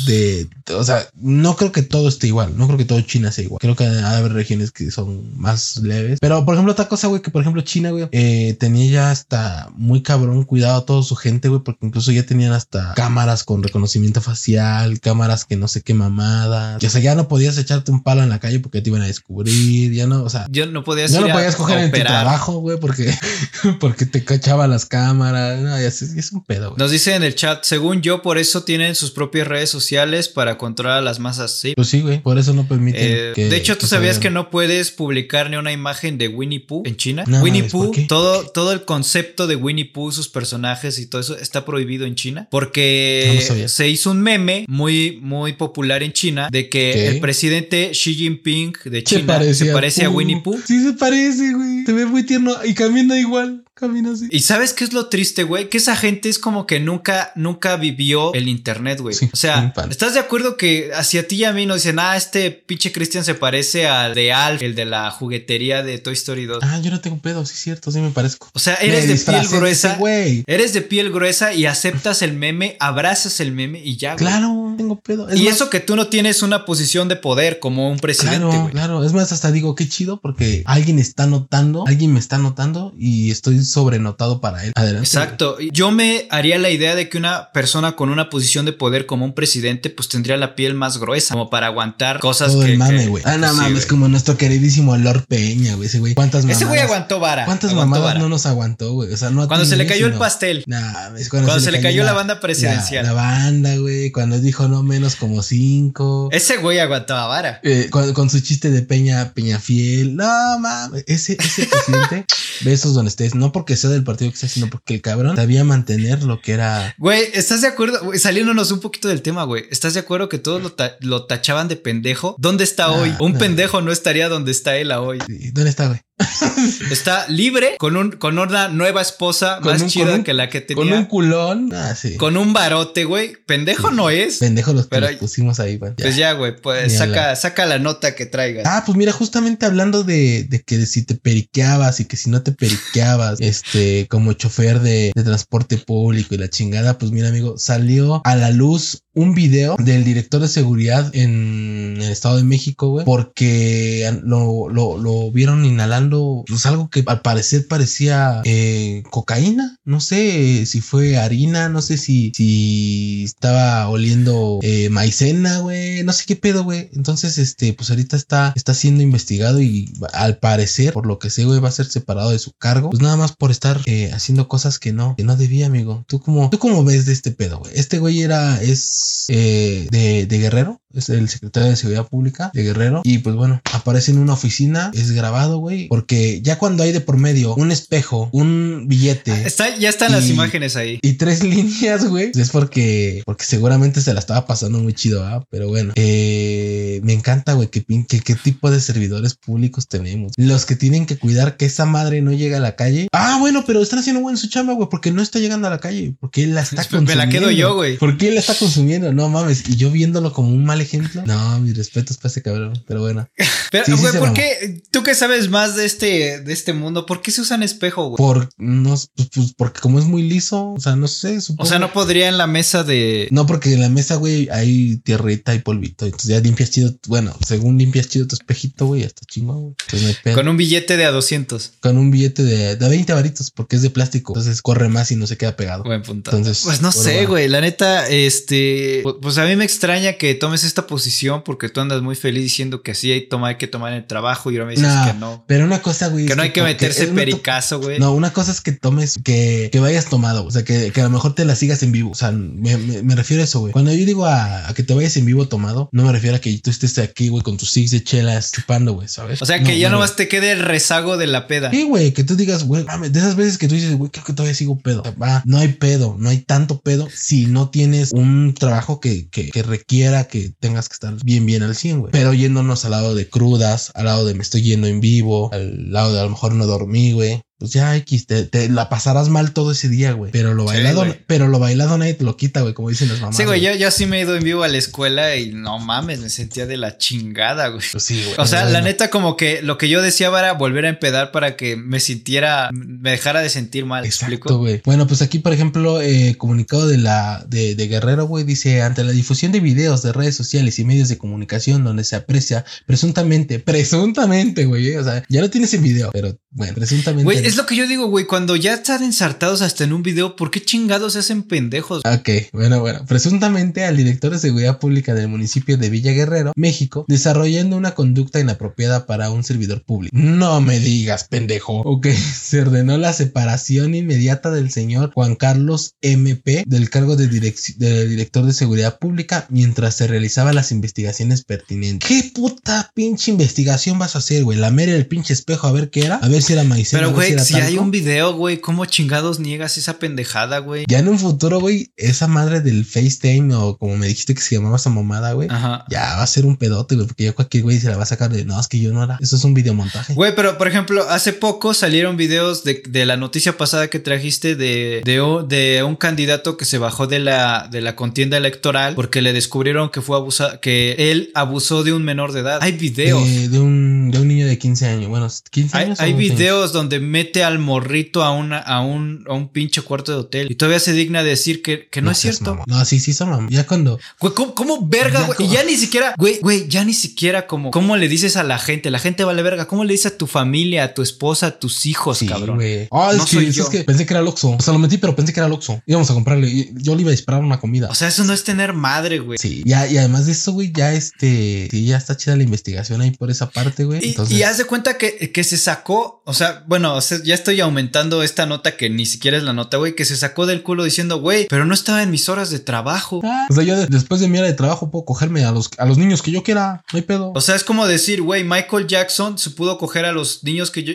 de, o sea, no creo que todo esté igual, no creo que todo China sea igual. Creo que haber regiones que son más leves. Pero, por ejemplo, otra cosa, güey, que por ejemplo China, güey, eh, tenía ya hasta muy cabrón cuidado a toda su gente, güey, porque incluso ya tenían hasta cámaras con reconocimiento facial, cámaras que no sé qué mamada. o sea, ya no podías echarte un palo en la calle porque te iban a descubrir, ya no, o sea. Yo no podías Ya no podías coger en tu trabajo, güey, porque, porque te cachaban las cámaras. No, ya es, es un pedo, güey. Nos dice en el chat, según yo, por eso tienen sus propias redes sociales para controlar a las masas, ¿sí? Pues sí, güey, por eso no permiten. Eh, de hecho, tú sabías que no puedes publicar ni una imagen de Winnie Pooh en China? Winnie Pooh, todo, todo el concepto de Winnie Pooh, sus personajes y todo eso está prohibido en China porque se hizo un meme muy, muy popular en China de que el presidente Xi Jinping de China se parece, a, Winnie Pooh. Sí, se parece, güey. Se ve muy tierno y camina igual. Camina así. Y sabes qué es lo triste, güey? Que esa gente es como que nunca, nunca vivió el internet, güey. o sea, ¿estás de acuerdo que hacia ti y a mí nos dicen, ah, este pinche Christian se parece al de Alf, el de la juguetería de Toy Story 2? Ah, yo no tengo pedo, sí cierto, sí me parezco. O sea, eres de piel gruesa. güey. Eres de piel gruesa y aceptas el meme, abrazas el meme y ya, güey. Claro, tengo pedo. y eso que tú no tienes una posición de poder como un presidente, Claro, claro. Es más, hasta digo, qué chido porque alguien está notando, alguien me está notando y estoy sobrenotado para él. Adelante. Exacto. Yo me haría la idea de que una persona con una posición de poder como un presidente, pues tendría la piel más gruesa, como para aguantar cosas Todo que. El mame, güey. Ah, no mames, como nuestro queridísimo Lord Peña, güey. Ese güey. ¿Cuántas mamadas? Ese güey aguantó vara. ¿Cuántas mamadas no nos aguantó, güey? O sea, no Cuando se le cayó el pastel. Nah, es cuando, se, le cayó, la, banda presidencial. La, banda, güey. Cuando dijo no menos como cinco. Ese güey aguantaba vara. Eh, con, su chiste de Peña, Peña Fiel. No mames. Ese, ese presidente, besos donde estés. No porque sea del partido que sea, sino porque el cabrón sabía mantener lo que era. Güey, ¿estás de acuerdo? saliéndonos un poquito del tema, güey. ¿Estás de acuerdo que todos lo, tachaban de pendejo? ¿Dónde está hoy? Un pendejo no estaría donde está él hoy. ¿Dónde está, güey? Está libre con un con una nueva esposa más chida que la que tenía. Con un culón. Ah, sí. Con un barote, güey. Pendejo no es. Pendejo los, pero, pusimos ahí, güey. Pues ya, güey. Pues saca, saca la nota que traigas. Ah, pues mira, justamente hablando de, de que si te periqueabas y que si no te periqueabas, este, como chofer de, transporte público y la chingada, pues mira, amigo, salió a la luz un video del director de seguridad en el Estado de México, güey, porque lo, lo, lo vieron inhalando pues algo que al parecer parecía eh, cocaína. No sé si fue harina, no sé si, si estaba oliendo eh, maicena, güey, no sé qué pedo, güey. Entonces, este, pues ahorita está, está siendo investigado y al parecer, por lo que sé, güey, va a ser separado de su cargo, pues nada más por estar eh, haciendo cosas que no, que no debía, amigo. ¿Tú cómo, tú cómo ves de este pedo, güey? Este güey era, es eh, de, de, Guerrero, es el secretario de Seguridad Pública de Guerrero. Y pues bueno, aparece en una oficina, es grabado, güey, porque ya cuando hay de por medio un espejo, un billete. Ah, está, ya están las imágenes ahí. Y tres líneas, güey. Es porque, porque seguramente se la estaba pasando muy chido, ¿ah? Pero bueno, eh, me encanta, güey, que, que qué tipo de servidores públicos tenemos. Los que tienen que cuidar que esa madre no llegue a la calle. Ah, bueno, pero están haciendo buen su chamba, güey, porque no está llegando a la calle, porque él la está consumiendo. Me la quedo yo, güey. Porque él la está consumiendo, no mames. Y yo viéndolo como un mal ejemplo. No, mis respetos para ese cabrón, pero bueno. pero, güey, ¿por qué? Tú que sabes más de este, de este mundo, ¿por qué se usan espejo, güey? Por, no, pues, pues, porque como es muy liso, o sea, no sé. O sea, no podría en la mesa de. No, porque en la mesa, güey, hay tierrita y polvito. Entonces ya limpias chido. Bueno, según limpias chido tu espejito, güey, está chingón, güey. Entonces no hay Con un billete de a 200. Con un billete de, de 20 varitos, porque es de plástico. Entonces corre más y no se queda pegado. Buen punto. Entonces, pues no sé, güey. La neta, este. Pues a mí me extraña que tomes esta posición porque tú andas muy feliz diciendo que así hay, toma, hay que tomar el trabajo y ahora me dices que no. Pero una cosa, güey. Que no hay que, meterse pericazo, güey. No, una cosa es que tomes, que, que vayas tomado. O sea, que, que, a lo mejor te la sigas en vivo. O sea, me, me, refiero a eso, güey. Cuando yo digo a, que te vayas en vivo tomado, no me refiero a que tú estés aquí, güey, con tus six de chelas chupando, güey, ¿sabes? O sea, que ya nomás te quede el rezago de la peda. Sí, güey, que tú digas, güey, de esas veces que tú dices, güey, creo que todavía sigo pedo. Va, no hay pedo, no hay tanto pedo si no tienes un trabajo que, que, que requiera que tengas que estar bien, bien al 100, güey. Pero yéndonos al lado de crudas, al lado de me estoy yendo en vivo, al lado de a lo mejor no dormí, güey pues ya X, te, la pasarás mal todo ese día, güey. Pero lo bailado, pero lo bailado nadie te lo quita, güey, como dicen las mamás. Sí, güey, yo, yo sí me he ido en vivo a la escuela y no mames, me sentía de la chingada, güey. Pues sí, güey. O sea, la neta, como que lo que yo deseaba era volver a empedar para que me sintiera, me dejara de sentir mal. Exacto, güey. Bueno, pues aquí, por ejemplo, eh, comunicado de la, de, de Guerrero, güey, dice, ante la difusión de videos de redes sociales y medios de comunicación donde se aprecia presuntamente, presuntamente, güey, o sea, ya lo tienes en video, pero bueno, presuntamente. Güey, es lo que yo digo, güey, cuando ya están ensartados hasta en un video, ¿por qué chingados se hacen pendejos? Ok, bueno, bueno. Presuntamente al director de seguridad pública del municipio de Villa Guerrero, México, desarrollando una conducta inapropiada para un servidor público. No me digas, pendejo. Ok, se ordenó la separación inmediata del señor Juan Carlos MP del cargo de, de director de seguridad pública mientras se realizaban las investigaciones pertinentes. ¿Qué puta pinche investigación vas a hacer, güey? La mera el pinche espejo a ver qué era, a ver si era maicena. Pero, güey, si, hay un video, güey, ¿cómo chingados niegas esa pendejada, güey? Ya en un futuro, güey, esa madre del FaceTime o como me dijiste que se llamaba esa mamada, güey, ya va a ser un pedote, güey, porque ya cualquier güey se la va a sacar de, no, es que yo no era, eso es un videomontaje. Güey, pero por ejemplo, hace poco salieron videos de, de la noticia pasada que trajiste de, de, de, un candidato que se bajó de la, de la contienda electoral porque le descubrieron que fue abusado, que él abusó de un menor de edad. Hay videos. de, un, de un niño de 15 años, bueno, 15 años. Hay, hay videos donde mete al morrito a, una, a, un, a un pinche cuarto de hotel y todavía se digna de decir que, que no, es cierto. No, sí, sí, son Ya cuando. Güey, ¿cómo, verga, güey? Y ya ni siquiera, güey, güey, ya ni siquiera como, ¿cómo le dices a la gente? La gente vale verga. ¿Cómo le dices a tu familia, a tu esposa, a tus hijos, cabrón? Ah, es, que, es que pensé que era Loxo. O sea, lo metí, pero pensé que era Loxo. Íbamos a comprarle. Yo le iba a disparar una comida. O sea, eso no es tener madre, güey. Sí, ya, y además de eso, güey, ya este, sí, ya está chida la investigación ahí por esa parte, güey. Y, y haz de cuenta que, que se sacó, o sea, bueno, ya estoy aumentando esta nota que ni siquiera es la nota, güey, que se sacó del culo diciendo, güey, pero no estaba en mis horas de trabajo. Ah. o sea, yo después de mi hora de trabajo puedo cogerme a los, a los niños que yo quiera, no hay pedo. O sea, es como decir, güey, Michael Jackson se pudo coger a los niños que, yo,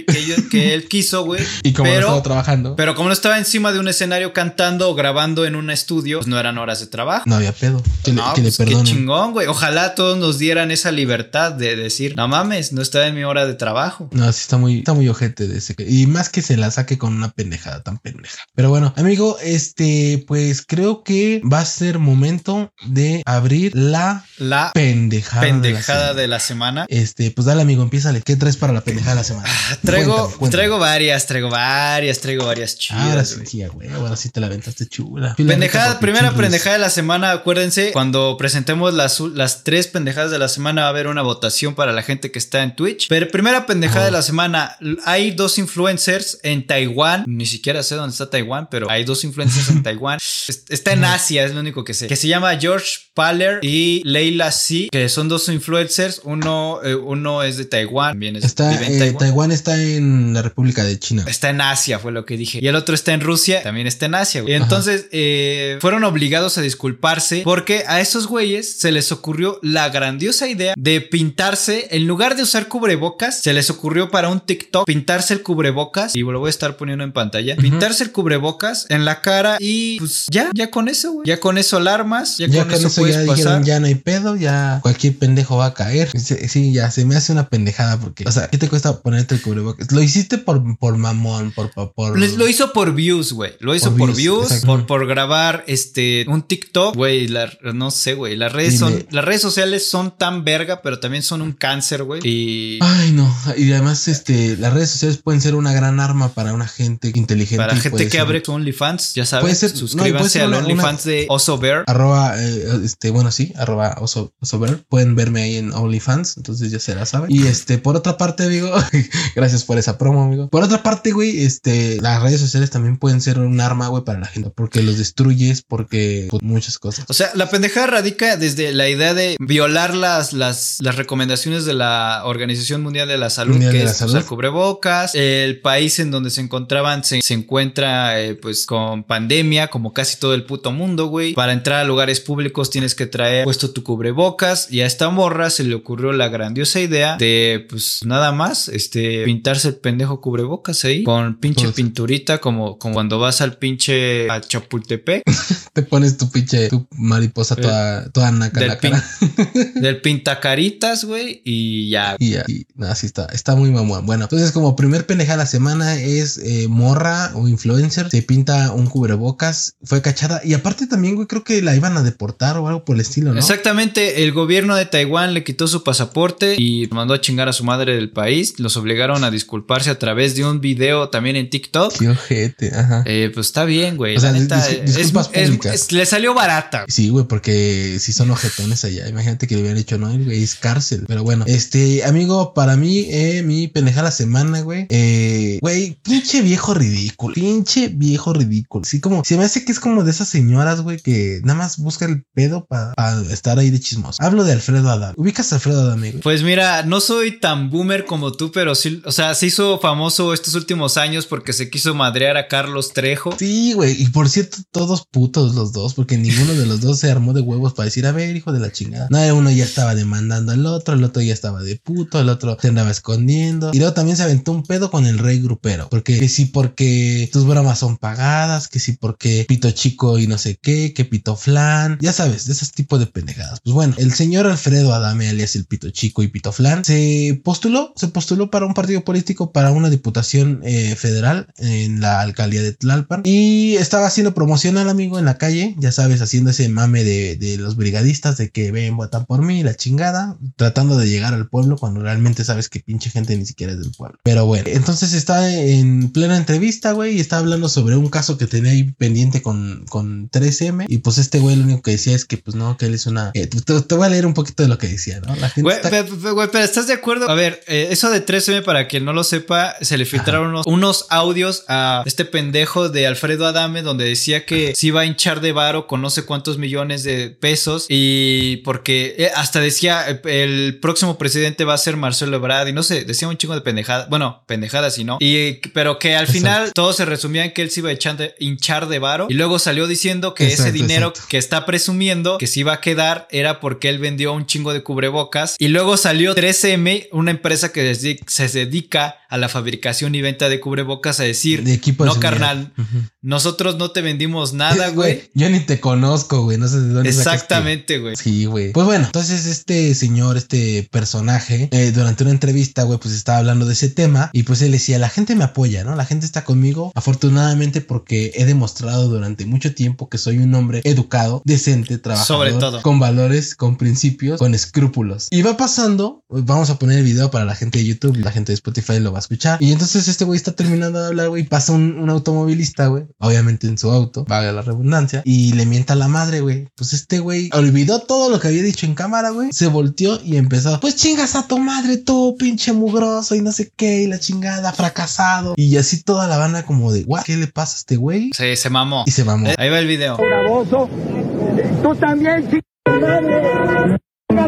que, él quiso, güey. y como pero, no estaba trabajando. Pero como no estaba encima de un escenario cantando o grabando en un estudio, pues no eran horas de trabajo. No había pedo. Que no, le, pues qué chingón, güey. Ojalá todos nos dieran esa libertad de decir, no mames, no estaba en mi hora de trabajo. No, sí está muy, está muy ojete de ese. Y más que se la saque con una pendejada tan pendeja. Pero bueno, amigo, este, pues creo que va a ser momento de abrir la, la pendejada, pendejada de, la semana. Este, pues dale, amigo, empieza. ¿Qué traes para la pendejada de la semana? Ah, traigo, traigo varias, traigo varias, traigo varias chidas. Ahora sí, güey, ahora sí te la aventaste chula. Pendejada, primera pendejada de la semana, acuérdense, cuando presentemos las, las tres pendejadas de la semana va a haber una votación para la gente que está en Twitch. Pero primera pendejada de la semana, hay dos influencers en Taiwán. Ni siquiera sé dónde está Taiwán, pero hay dos influencers en Taiwán. Está en Asia, es lo único que sé. Que se llama George Paller y Leila C, que son dos influencers. Uno, eh, uno es de Taiwán, también es está, vive en eh, Taiwán. Taiwán está en la República de China. Está en Asia, fue lo que dije. Y el otro está en Rusia, también está en Asia. güey. Y entonces eh, fueron obligados a disculparse porque a esos güeyes se les ocurrió la grandiosa idea de pintarse, en lugar de usar cubrebocas, se les ocurrió para un TikTok pintarse el cubrebocas, y lo voy a estar poniendo en pantalla, pintarse el cubrebocas en la cara y pues ya, ya con eso, güey. Ya con eso alarmas, ya, Ya con, eso, eso puedes ya pasar. dijeron, ya no hay pedo, ya cualquier pendejo va a caer. Sí, sí, ya se me hace una pendejada porque, o sea, ¿qué te cuesta ponerte el cubrebocas? Lo hiciste por, por mamón, por, por, por- Lo, hizo por views, güey. Lo hizo Por por, views, por, por grabar este un TikTok, güey. la- No sé, güey. Las redes son, las redes sociales son tan verga, pero también son un cáncer, güey. Y Ay, no. Y además, este, las redes sociales pueden ser una gran arma para una gente inteligente. para gente que ser- abre su OnlyFans, ya Puede sabes, ser- no, suscríbanse ser al una- OnlyFans de Oso Bear. Arroba, eh, este, bueno, sí, arroba oso, oso ver. Pueden verme ahí en OnlyFans, entonces ya se la saben. Y este, por otra parte, amigo, gracias por esa promo, amigo. Por otra parte, güey, este, las redes sociales también pueden ser un arma, güey, para la gente, porque los destruyes, porque pues, muchas cosas. O sea, la pendejada radica desde la idea de violar las, las, las recomendaciones de la Organización Mundial de la Salud, Mundial que de la es Salud. usar cubrebocas. El país en donde se encontraban se, se encuentra eh, pues con pandemia, como casi todo el puto mundo, güey. Para entrar a lugares públicos tienes que traer puesto tu cubrebocas. Y a esta morra se le ocurrió la grandiosa idea de pues nada más, este, pintarse el pendejo cubrebocas ahí con pinche Pues- pinturita como, como cuando vas al pinche a Chapultepec. Te pones tu pinche, tu mariposa toda, toda naca en del, la pin- cara. del pintacaritas, güey, y ya. Y ya, y nada, sí está, está muy mamón. Bueno, entonces como primer pendeja de la semana es eh, morra o influencer, se pinta un cubrebocas, fue cachada y aparte también, güey, creo que la iban a deportar o algo por el estilo, ¿no? Exactamente, el gobierno de Taiwán le quitó su pasaporte y mandó a chingar a su madre del país. Los obligaron a disculparse a través de un video también en TikTok. Qué ojete, ajá. Eh, pues está bien, güey. O sea, la neta, dis- es- disculpas es- públicas. es- le salió barata. Sí, güey, porque si son ojetones allá, imagínate que le hubieran dicho, no, güey, es cárcel. Pero bueno, este, amigo, para mí, eh, mi pendeja de la semana, güey, eh, güey, pinche viejo ridículo, pinche viejo ridículo. Sí, como, se me hace que es como de esas señoras, güey, que nada más busca el pedo para estar ahí de chismoso. Hablo de Alfredo Adán. ¿Ubicas a Alfredo Adán, güey? Pues mira, no soy tan boomer como tú, pero sí, o sea, se hizo famoso estos últimos años porque se quiso madrear a Carlos Trejo. Sí, güey, y por cierto, todos putos los dos, porque ninguno de los dos se armó de huevos para decir, a ver, hijo de la chingada. Nada, uno ya estaba demandando al otro, el otro ya estaba de puto, el otro se andaba escondiendo. Y luego también se aventó un pedo con el rey grupero, porque que sí, porque tus bromas son pagadas, que sí, porque pito chico y no sé qué, que pito flan, ya sabes, de esos tipos de pendejadas. Pues bueno, el señor Alfredo Adame, alias el pito chico y pito flan, se postuló, se postuló para un partido político, para una diputación eh, federal en la alcaldía de Tlalpan y estaba haciendo promoción al amigo en la calle, ya sabes, haciendo ese mame de, de los brigadistas de que ven, votan por mí, la chingada, tratando de llegar al pueblo cuando realmente sabes que pinche gente ni siquiera es del pueblo. Pero bueno, entonces está en plena entrevista, güey, y está hablando sobre un caso que tenía ahí pendiente con, con 3M y pues este güey lo único que decía es que pues no, que él es una... eh, te, te voy a leer un poquito de lo que decía, ¿no? La gente Güey, está- pero ¿estás de acuerdo? A ver, eh, eso de 3M, para quien no lo sepa, se le filtraron unos, unos audios a este pendejo de Alfredo Adame donde decía que se iba a hinchar de varo con no sé cuántos millones de pesos y porque eh, hasta decía eh, el próximo presidente va a ser Marcelo Ebrard y no sé, decía un chingo de pendejadas, bueno, pendejadas y no, y pero que al final todo se resumía en que él se iba a hinchar de varo y luego salió diciendo que ese dinero exacto. que está presumiendo que se iba a quedar era porque él vendió un chingo de cubrebocas. Y luego salió 3M, una empresa que se dedica a la fabricación y venta de cubrebocas a decir, de equipo de no seguridad. carnal, nosotros no te vendimos nada, güey. Yo ni te conozco, güey. No sé de dónde Exactamente, güey. Sí, güey. Pues bueno, entonces este señor, este personaje, eh, durante una entrevista, güey, pues estaba hablando de ese tema y pues él decía, la gente me apoya, ¿no? La gente está conmigo, afortunadamente porque he demostrado durante mucho tiempo que soy un hombre educado, decente, trabajador, Sobre todo. con valores, con principios, con escrúpulos. Y va pasando, vamos a poner el video para la gente de YouTube, la gente de Spotify lo va a escuchar. Y entonces este güey está terminando de hablar, güey, pasa un, un automovilista, güey, obviamente en su auto, vaga la redundancia, y le mienta a la madre, güey. Pues este güey olvidó todo lo que había dicho en cámara, güey, se volteó y empezó, pues chingas a tu madre tú, pinche mugroso y no sé qué, y la chingada, fracasado. Y así toda la banda como de, guau, ¿qué le pasa a este güey? Sí, se mamó. Y se mamó. Eh, Ahí va el video. Tú también.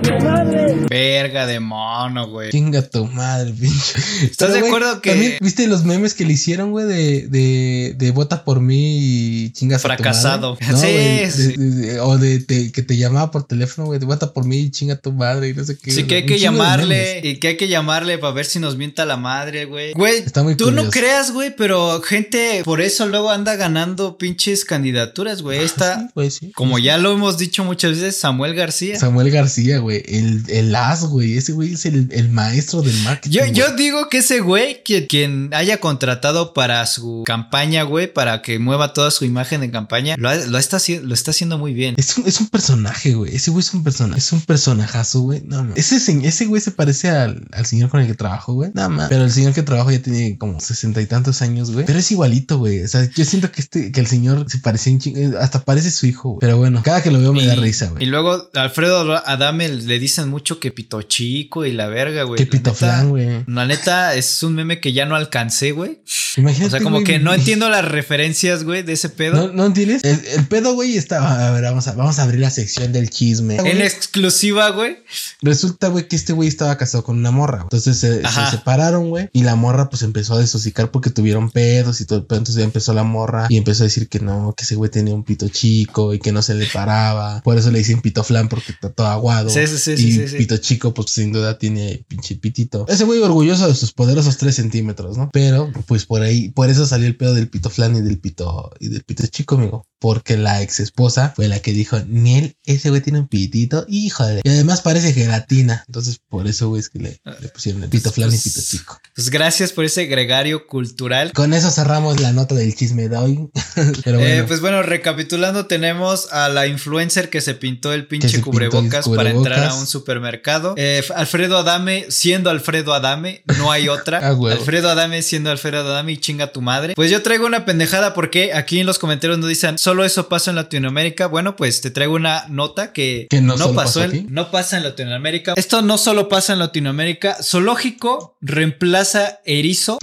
Chinga tu madre. Verga de mono, güey. Chinga tu madre, pinche. ¿Estás Pero, de güey, acuerdo que- También, ¿viste los memes que le hicieron, güey, de, de, de vota por mí y chingas Fracasado. a tu madre? No, Sí, güey, de- sí. de- de- o de te- que te llamaba por teléfono, güey, de vota por mí y chinga tu madre y no sé qué. Sí, que hay que llamarle y que hay que llamarle para ver si nos mienta la madre, güey. Güey, Está muy tú no curioso. creas, güey, pero gente por eso luego anda ganando pinches candidaturas, güey. Esta, Sí, güey, sí. como ya lo hemos dicho muchas veces, Samuel García. Samuel García, güey, el, el as, güey, ese güey es el, el maestro del marketing. Yo, yo digo que ese güey, quien, quien haya contratado para su campaña, güey, para que mueva toda su imagen de campaña, lo, lo está, lo está haciendo muy bien. Es un, es un personaje, güey. Ese güey es un personaje. Es un personajazo, güey. No, mames. ese, se- ese güey se parece al, al señor con el que trabajo, güey. Nada más. Pero el señor que trabajo ya tiene como sesenta y tantos años, güey. Pero es igualito, güey. O sea, yo siento que este, que el señor se parecía un chingo. eh, Hasta parece su hijo, güey. Pero bueno, cada que lo veo me da Y- risa, Y güey. luego Alfredo Adame le dicen mucho que pito chico y la verga, güey. La pito flan, güey. La neta es un meme que ya no alcancé, güey. Imagínate. O sea, como que no entiendo las referencias, güey, de ese pedo. ¿No, ¿No entiendes? El, el pedo, güey, está. A ver, vamos a, vamos a abrir la sección del chisme. En exclusiva, güey. Resulta, güey, que este güey estaba casado con una morra. Entonces se, se separaron, güey. Y la morra, pues empezó a desosicar porque tuvieron pedos y todo el pedo. Entonces ya empezó la morra y empezó a decir que no, que ese güey tenía un pito chico y que no se le paraba. Por eso le dicen pito flan porque está todo aguado. Sí, sí, sí, y sí, sí, sí. pito chico, pues sin duda tiene pinche pitito. Ese güey orgulloso de sus poderosos 3 centímetros, ¿no? Pero, pues por ahí, por eso salió el pedo del pito flan y del pito y del pito chico, amigo. Porque la ex esposa fue la que dijo, Niel, ese güey tiene un pitito, híjole. Y además parece gelatina. Entonces, por eso, güey, es que le, le pusieron el pito Pues, flan y pues, pito chico. Pues gracias por ese gregario cultural. Con eso cerramos la nota del chisme de hoy. Pero bueno. Eh, pues bueno, recapitulando, tenemos a la influencer que se pintó el pinche pintó el cubrebocas, para entrar a un supermercado. Eh, Alfredo Adame siendo Alfredo Adame, no hay otra. Ah. Alfredo Adame siendo Alfredo Adame y chinga tu madre. Pues yo traigo una pendejada porque aquí en los comentarios nos dicen, solo eso pasa en Latinoamérica. Bueno, pues te traigo una nota que, Que no pasó en, no pasa en Latinoamérica. Esto no solo pasa en Latinoamérica. Zoológico reemplaza erizo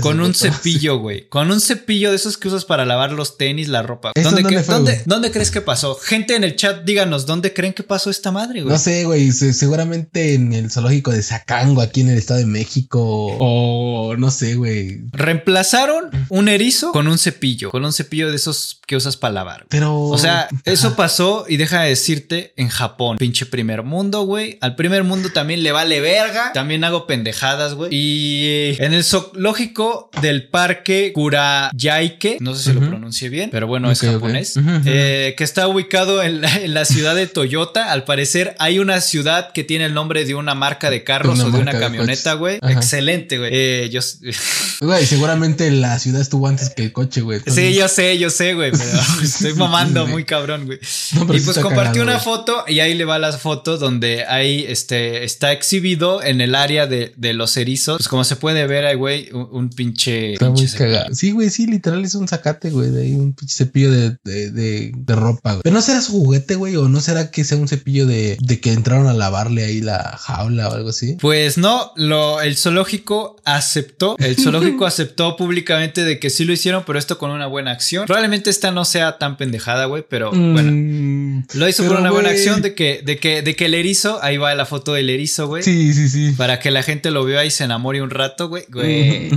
con un cepillo, güey. Con un cepillo de esos que usas para lavar los tenis, la ropa. ¿Esto ¿Dónde, dónde cre- fue, dónde- güey? dónde crees que pasó? Gente en el chat, díganos, ¿dónde creen que pasó esta madre, güey? No sé, güey, se- seguramente en el zoológico de Zacango, aquí en el Estado de México, o no sé, güey. Reemplazaron un erizo con un cepillo, con un cepillo de esos que usas para lavar. Pero. O sea, eso pasó y deja de decirte en Japón. Pinche primer mundo, güey. Al primer mundo también le vale verga. También hago pendejadas, güey. Y eh, en el zoológico del parque Kurayaike, no sé si lo pronuncie bien, pero bueno, es japonés, eh, que está ubicado en la, en la ciudad de Toyota. Al parecer hay una ciudad que tiene el nombre de una marca de carros Una o de una camioneta, güey. Excelente, güey. Eh, yo... Güey, seguramente la ciudad estuvo antes que el coche, güey. Sí, yo sé, yo sé, güey, pero estoy mamando muy cabrón, güey. No, y pues cagado, una foto y ahí le va la foto donde ahí este, está exhibido en el área de, de los erizos. Pues como se puede ver ahí, güey, un, un pinche... Está muy pinche cepillo. cagado. Sí, güey, sí, literal es un zacate, güey, de ahí un pinche cepillo de, de, de, de ropa, güey. Pero no será su juguete, güey, o no será que sea un cepillo de, de que entraron a lavarle ahí la jaula o algo así. Pues no, lo, el zoológico aceptó, el zoológico aceptó públicamente de que sí lo hicieron, pero esto con una buena acción. Probablemente esta no sea tan pendejada, güey, pero bueno. Mm, Lo hizo por una buena acción de que, de que, de que el erizo, ahí va la foto del erizo, güey. Sí, sí, sí. Para que la gente lo vea y se enamore un rato, güey. güey.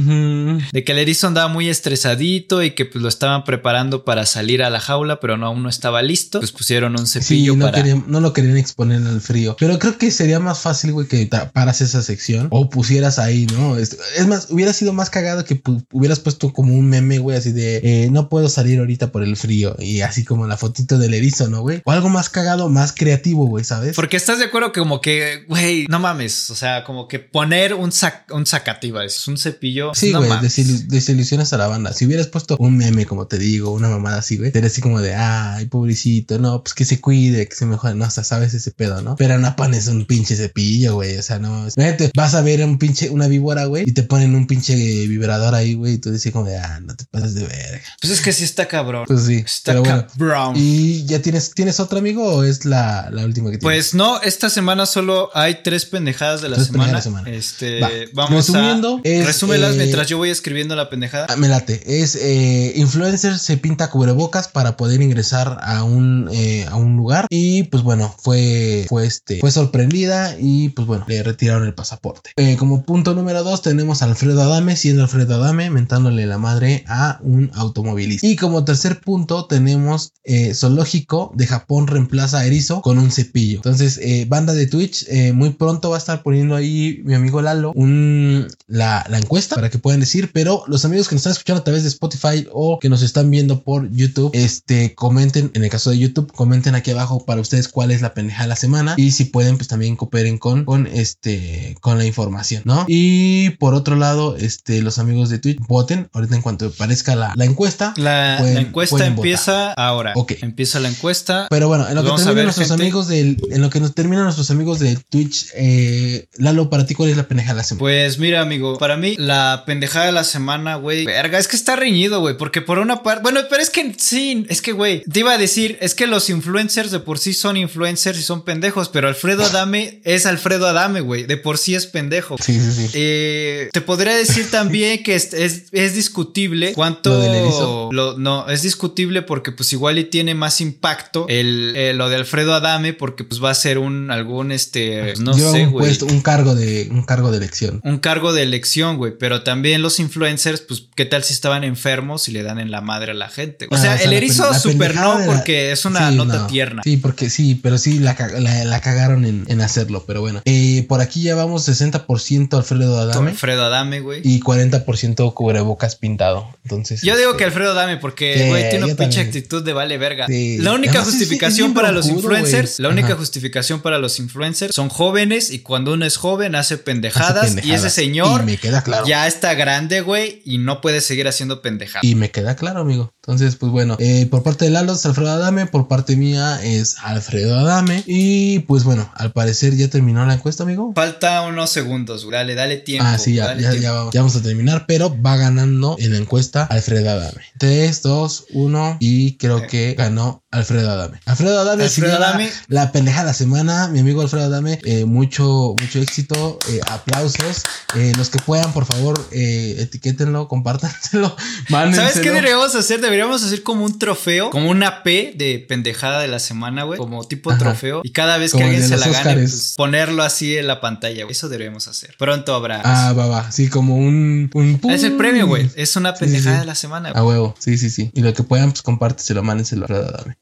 De que el erizo andaba muy estresadito y que pues lo estaban preparando para salir a la jaula, pero no, aún no estaba listo. Pues pusieron un Sí, cepillo no, para. querían- no lo querían exponer al frío. Pero creo que sería más fácil, güey, que taparas esa sección o pusieras ahí, ¿no? Es, es más, hubiera sido más cagado que hubieras puesto como un meme, güey, así de eh, no puedo salir ahorita por el frío y así como la fotito del erizo, ¿no, güey? O algo más cagado, más creativo, güey, ¿sabes? Porque estás de acuerdo que como que, güey, no mames. O sea, como que poner un, sac un zacate, iba a decir, un cepillo. Sí, no güey, desilu- desilusionas a la banda. Si hubieras puesto un meme, como te digo, una mamada así, güey, sería así como de, ay, pobrecito, no, pues que se cuide, que se mejore, no, o sea, sabes ese pedo, ¿no? Pero no pones un pinche cepillo, güey, o sea, no. Imagínate, vas a ver un pinche, una víbora, güey, y te ponen un pinche vibrador ahí, güey, y tú dices como de, ah, no te pases de verga. Pues es que sí está cabrón. Pues sí, Está bueno. cabrón. ¿Y ya tienes, tienes otro amigo o es la, la última que tienes? Pues no, esta semana solo hay tres pendejadas de la Tres semana. pendejadas de la semana. Este, Va. vamos Resumiendo, a es, resúmelas eh, mientras yo voy escribiendo la pendejada. Ah, me late. Es eh, influencer se pinta cubrebocas para poder ingresar a un, eh, a un lugar. Y pues bueno, fue, fue, este, fue sorprendida y pues bueno, le retiraron el pasaporte. Eh, como punto número dos tenemos a Alfredo Adame, siendo Alfredo Adame, mentándole la madre a un automovilista. Y como tercer punto tenemos Zoológico de Japón reemplaza a Erizo con un cepillo. Entonces, banda de Twitch, muy pronto va a estar poniendo ahí mi amigo Lalo un, la, la encuesta para que puedan decir, pero los amigos que nos están escuchando a través de Spotify o que nos están viendo por YouTube, este, comenten, en el caso de YouTube, comenten aquí abajo para ustedes cuál es la pendeja de la semana y si pueden, pues también cooperen con, con este, con la información, ¿no? Y por otro lado, este, los amigos de Twitch voten, ahorita en cuanto aparezca la, la encuesta. La, pueden- la encuesta empieza ahora. Ok. Empieza la encuesta. Pero bueno, en lo que terminan nuestros gente. amigos del, en lo que nos terminan nuestros amigos de Twitch, eh, Lalo, para ti, ¿cuál es la pendeja de la semana? Pues mira, amigo, para mí la pendejada de la semana, güey, verga, es que está reñido, güey, porque por una parte, bueno, pero es que sí, es que, güey, te iba a decir, es que los influencers de por sí son influencers y son pendejos, pero Alfredo Adame es Alfredo Adame, güey, de por sí es pendejo. Sí, sí, sí. Eh, te podría decir también que es, es- es discutible cuánto ¿Lo del erizo? lo- no es discutible porque pues igual y tiene más impacto el, eh, lo de Alfredo Adame porque pues va a ser un algún este no sé un güey puesto, un cargo de, un cargo de elección. un cargo de elección, güey. Pero también los influencers, pues, ¿qué tal si estaban enfermos y le dan en la madre a la gente? O Ah, sea, o sea, el erizo super no, la- porque es una Sí, nota no. tierna. Sí, porque sí, pero sí la, la- la cagaron en, en hacerlo. Pero bueno, Eh, por aquí ya vamos 60% Alfredo Adame Alfredo Adame, güey. y 40% cubrebocas pintado. Entonces, Yo digo este, que Alfredo Adame, porque, Sí, güey, tiene una pinche actitud de vale verga. Sí. La única Además, justificación para los influencers, güey. la única Ajá. justificación para los influencers son jóvenes y cuando uno es joven hace pendejadas, hace y ese señor Y me queda claro. ya está grande, güey, y no puede seguir haciendo pendejadas. Y me queda claro, amigo. Entonces, pues bueno, eh, por parte de Lalo es Alfredo Adame, por parte mía es Alfredo Adame. Y pues bueno, al parecer ya terminó la encuesta, amigo. Falta unos segundos. Dale, dale tiempo. Ah, sí, ya, dale ya, tiempo. ya vamos, ya vamos a terminar, pero va ganando en la encuesta Alfredo Adame. 3, 2, 1 y creo que ganó Alfredo Adame. Alfredo Adame, Alfredo Adame. la pendeja de la semana, mi amigo Alfredo Adame, eh, mucho, mucho éxito, eh, aplausos. Eh, los que puedan, por favor, eh, etiquétenlo, compártanselo, mándenselo. ¿Sabes qué deberíamos hacer? Deberíamos hacer como un trofeo, como una P de pendejada de la semana, güey. Como tipo Ajá. trofeo. Y cada vez que Como alguien se la gane, pues, ponerlo así en la pantalla, güey. Eso deberíamos hacer. Pronto habrá. Ah, va, va, sí, como un... un es el premio, güey. Es una Sí, pendejada sí. de la semana, A güey. huevo, sí, sí, sí. Y lo que puedan, pues compárteselo, mándenselo a Alfredo Adame.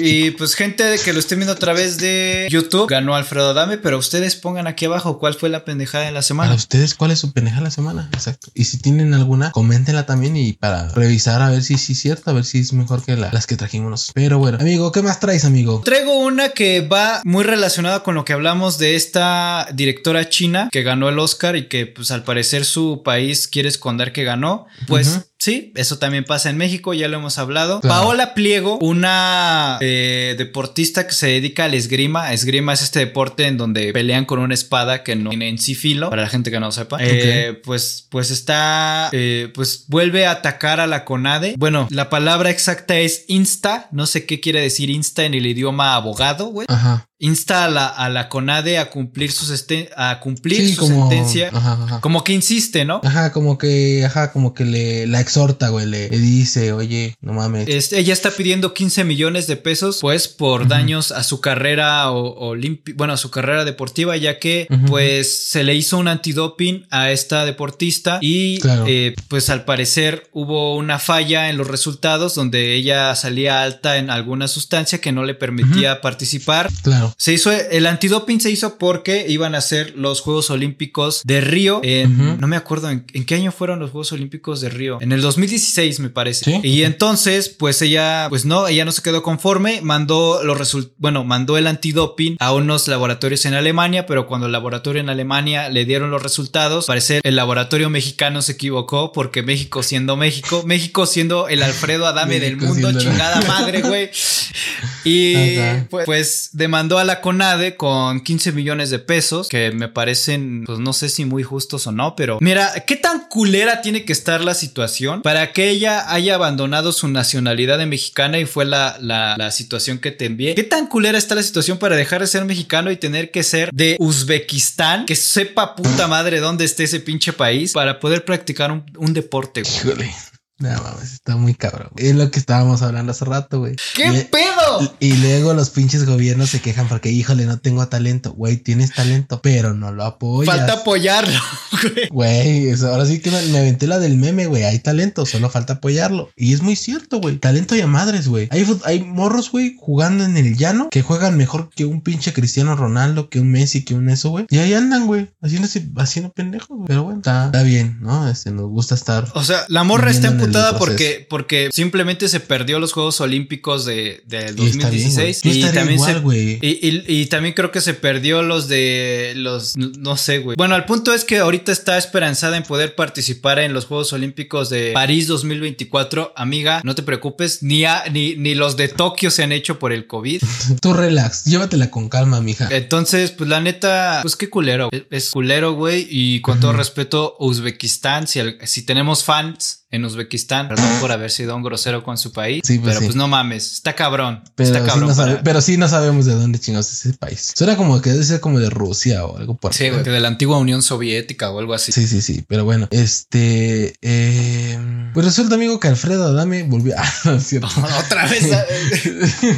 Y pues gente que lo esté viendo a través de YouTube, ganó Alfredo Adame, pero ustedes pongan aquí abajo cuál fue la pendejada de la Para semana. ustedes, ¿cuál es su pendeja de la semana? Exacto. Y si tienen alguna, coméntenla también y para revisar a ver si sí es cierto, a ver si es mejor que la- las que trajimos. Pero bueno, amigo, ¿qué más traes, amigo? Traigo una que va muy relacionada con lo que hablamos de esta directora china que ganó el Oscar y que pues al parecer su país quiere esconder que ganó. Pues. Sí, eso también pasa en México, ya lo hemos hablado. Claro. Paola Pliego, una eh, deportista que se dedica al esgrima. Esgrima es este deporte en donde pelean con una espada que no tiene en sí filo, para la gente que no sepa. Eh, pues, pues está, eh, pues vuelve a atacar a la CONADE. Bueno, la palabra exacta es insta, no sé qué quiere decir insta en el idioma abogado, güey. Ajá. Insta a la, a la CONADE a cumplir, sus este- a cumplir Sí, su como. sentencia. Ajá, ajá. Como que insiste, ¿no? Ajá, como que, ajá, como que le la exhorta, güey, le, le dice, oye, no mames. Este, ella está pidiendo 15 millones de pesos, pues, por daños a su carrera o, bueno, a su carrera deportiva, ya que, pues, se le hizo un antidoping a esta deportista y, Claro. eh, pues, al parecer hubo una falla en los resultados donde ella salía alta en alguna sustancia que no le permitía participar. Claro. Se hizo, el antidoping se hizo porque iban a ser los Juegos Olímpicos de Río en, no me acuerdo en, en qué año fueron los Juegos Olímpicos de Río, en el 2016 me parece. Sí. Y entonces, pues ella, pues no, ella no se quedó conforme, mandó los resultados, bueno, mandó el antidoping a unos laboratorios en Alemania, pero cuando el laboratorio en Alemania le dieron los resultados, parece el laboratorio mexicano se equivocó porque México siendo México, México siendo el Alfredo Adame del mundo, chingada madre, güey. Y pues, pues demandó a la CONADE con 15 millones de pesos, que me parecen, pues no sé si muy justos o no, pero mira, ¿qué tan culera tiene que estar la situación para que ella haya abandonado su nacionalidad de mexicana y fue la, la, situación que te envié? ¿Qué tan culera está la situación para dejar de ser mexicano y tener que ser de Uzbekistán? Que sepa puta madre dónde esté ese pinche país para poder practicar un, un deporte. No mames, está muy cabrón. Es lo que estábamos hablando hace rato, güey. ¿Qué Y- pedo? Y luego los pinches gobiernos se quejan porque, híjole, no tengo talento. Güey, tienes talento, pero no lo apoyas. Falta apoyarlo, güey. Güey, eso, ahora sí que me, me aventé la del meme, güey. Hay talento, solo falta apoyarlo. Y es muy cierto, güey. Talento y a madres, güey. Hay, hay morros, güey, jugando en el llano que juegan mejor que un pinche Cristiano Ronaldo, que un Messi, que un eso, güey. Y ahí andan, güey, haciendo, haciendo pendejos, güey. Pero bueno, está, está bien, ¿no? Este, nos gusta estar. O sea, la morra está en el porque, porque simplemente se perdió los Juegos Olímpicos de, del Y está bien, 2016 güey. Yo y, también igual, se, y, y- y también creo que se perdió los de los no sé, güey. Bueno, el punto es que ahorita está esperanzada en poder participar en los Juegos Olímpicos de París 2024. Amiga, no te preocupes, ni, a- ni, ni los de Tokio se han hecho por el COVID. Tú relax, llévatela con calma, mija. Entonces, pues la neta, pues qué culero. Es, es culero, güey. Y con todo respeto, Uzbekistán, si, al- si tenemos fans en Uzbekistán, perdón por haber sido un grosero con su país, Sí, pues pero sí. pues no mames, está cabrón. Pero está sí, cabrón. no sabe- para- pero sí no sabemos de dónde chingados es ese país. Suena como que debe ser como de Rusia o algo por Sí, güey, de la antigua Unión Soviética o algo así. Sí, sí, sí, pero bueno, este, eh, pues resulta amigo que Alfredo Adame volvió, ah, no es cierto. Otra vez.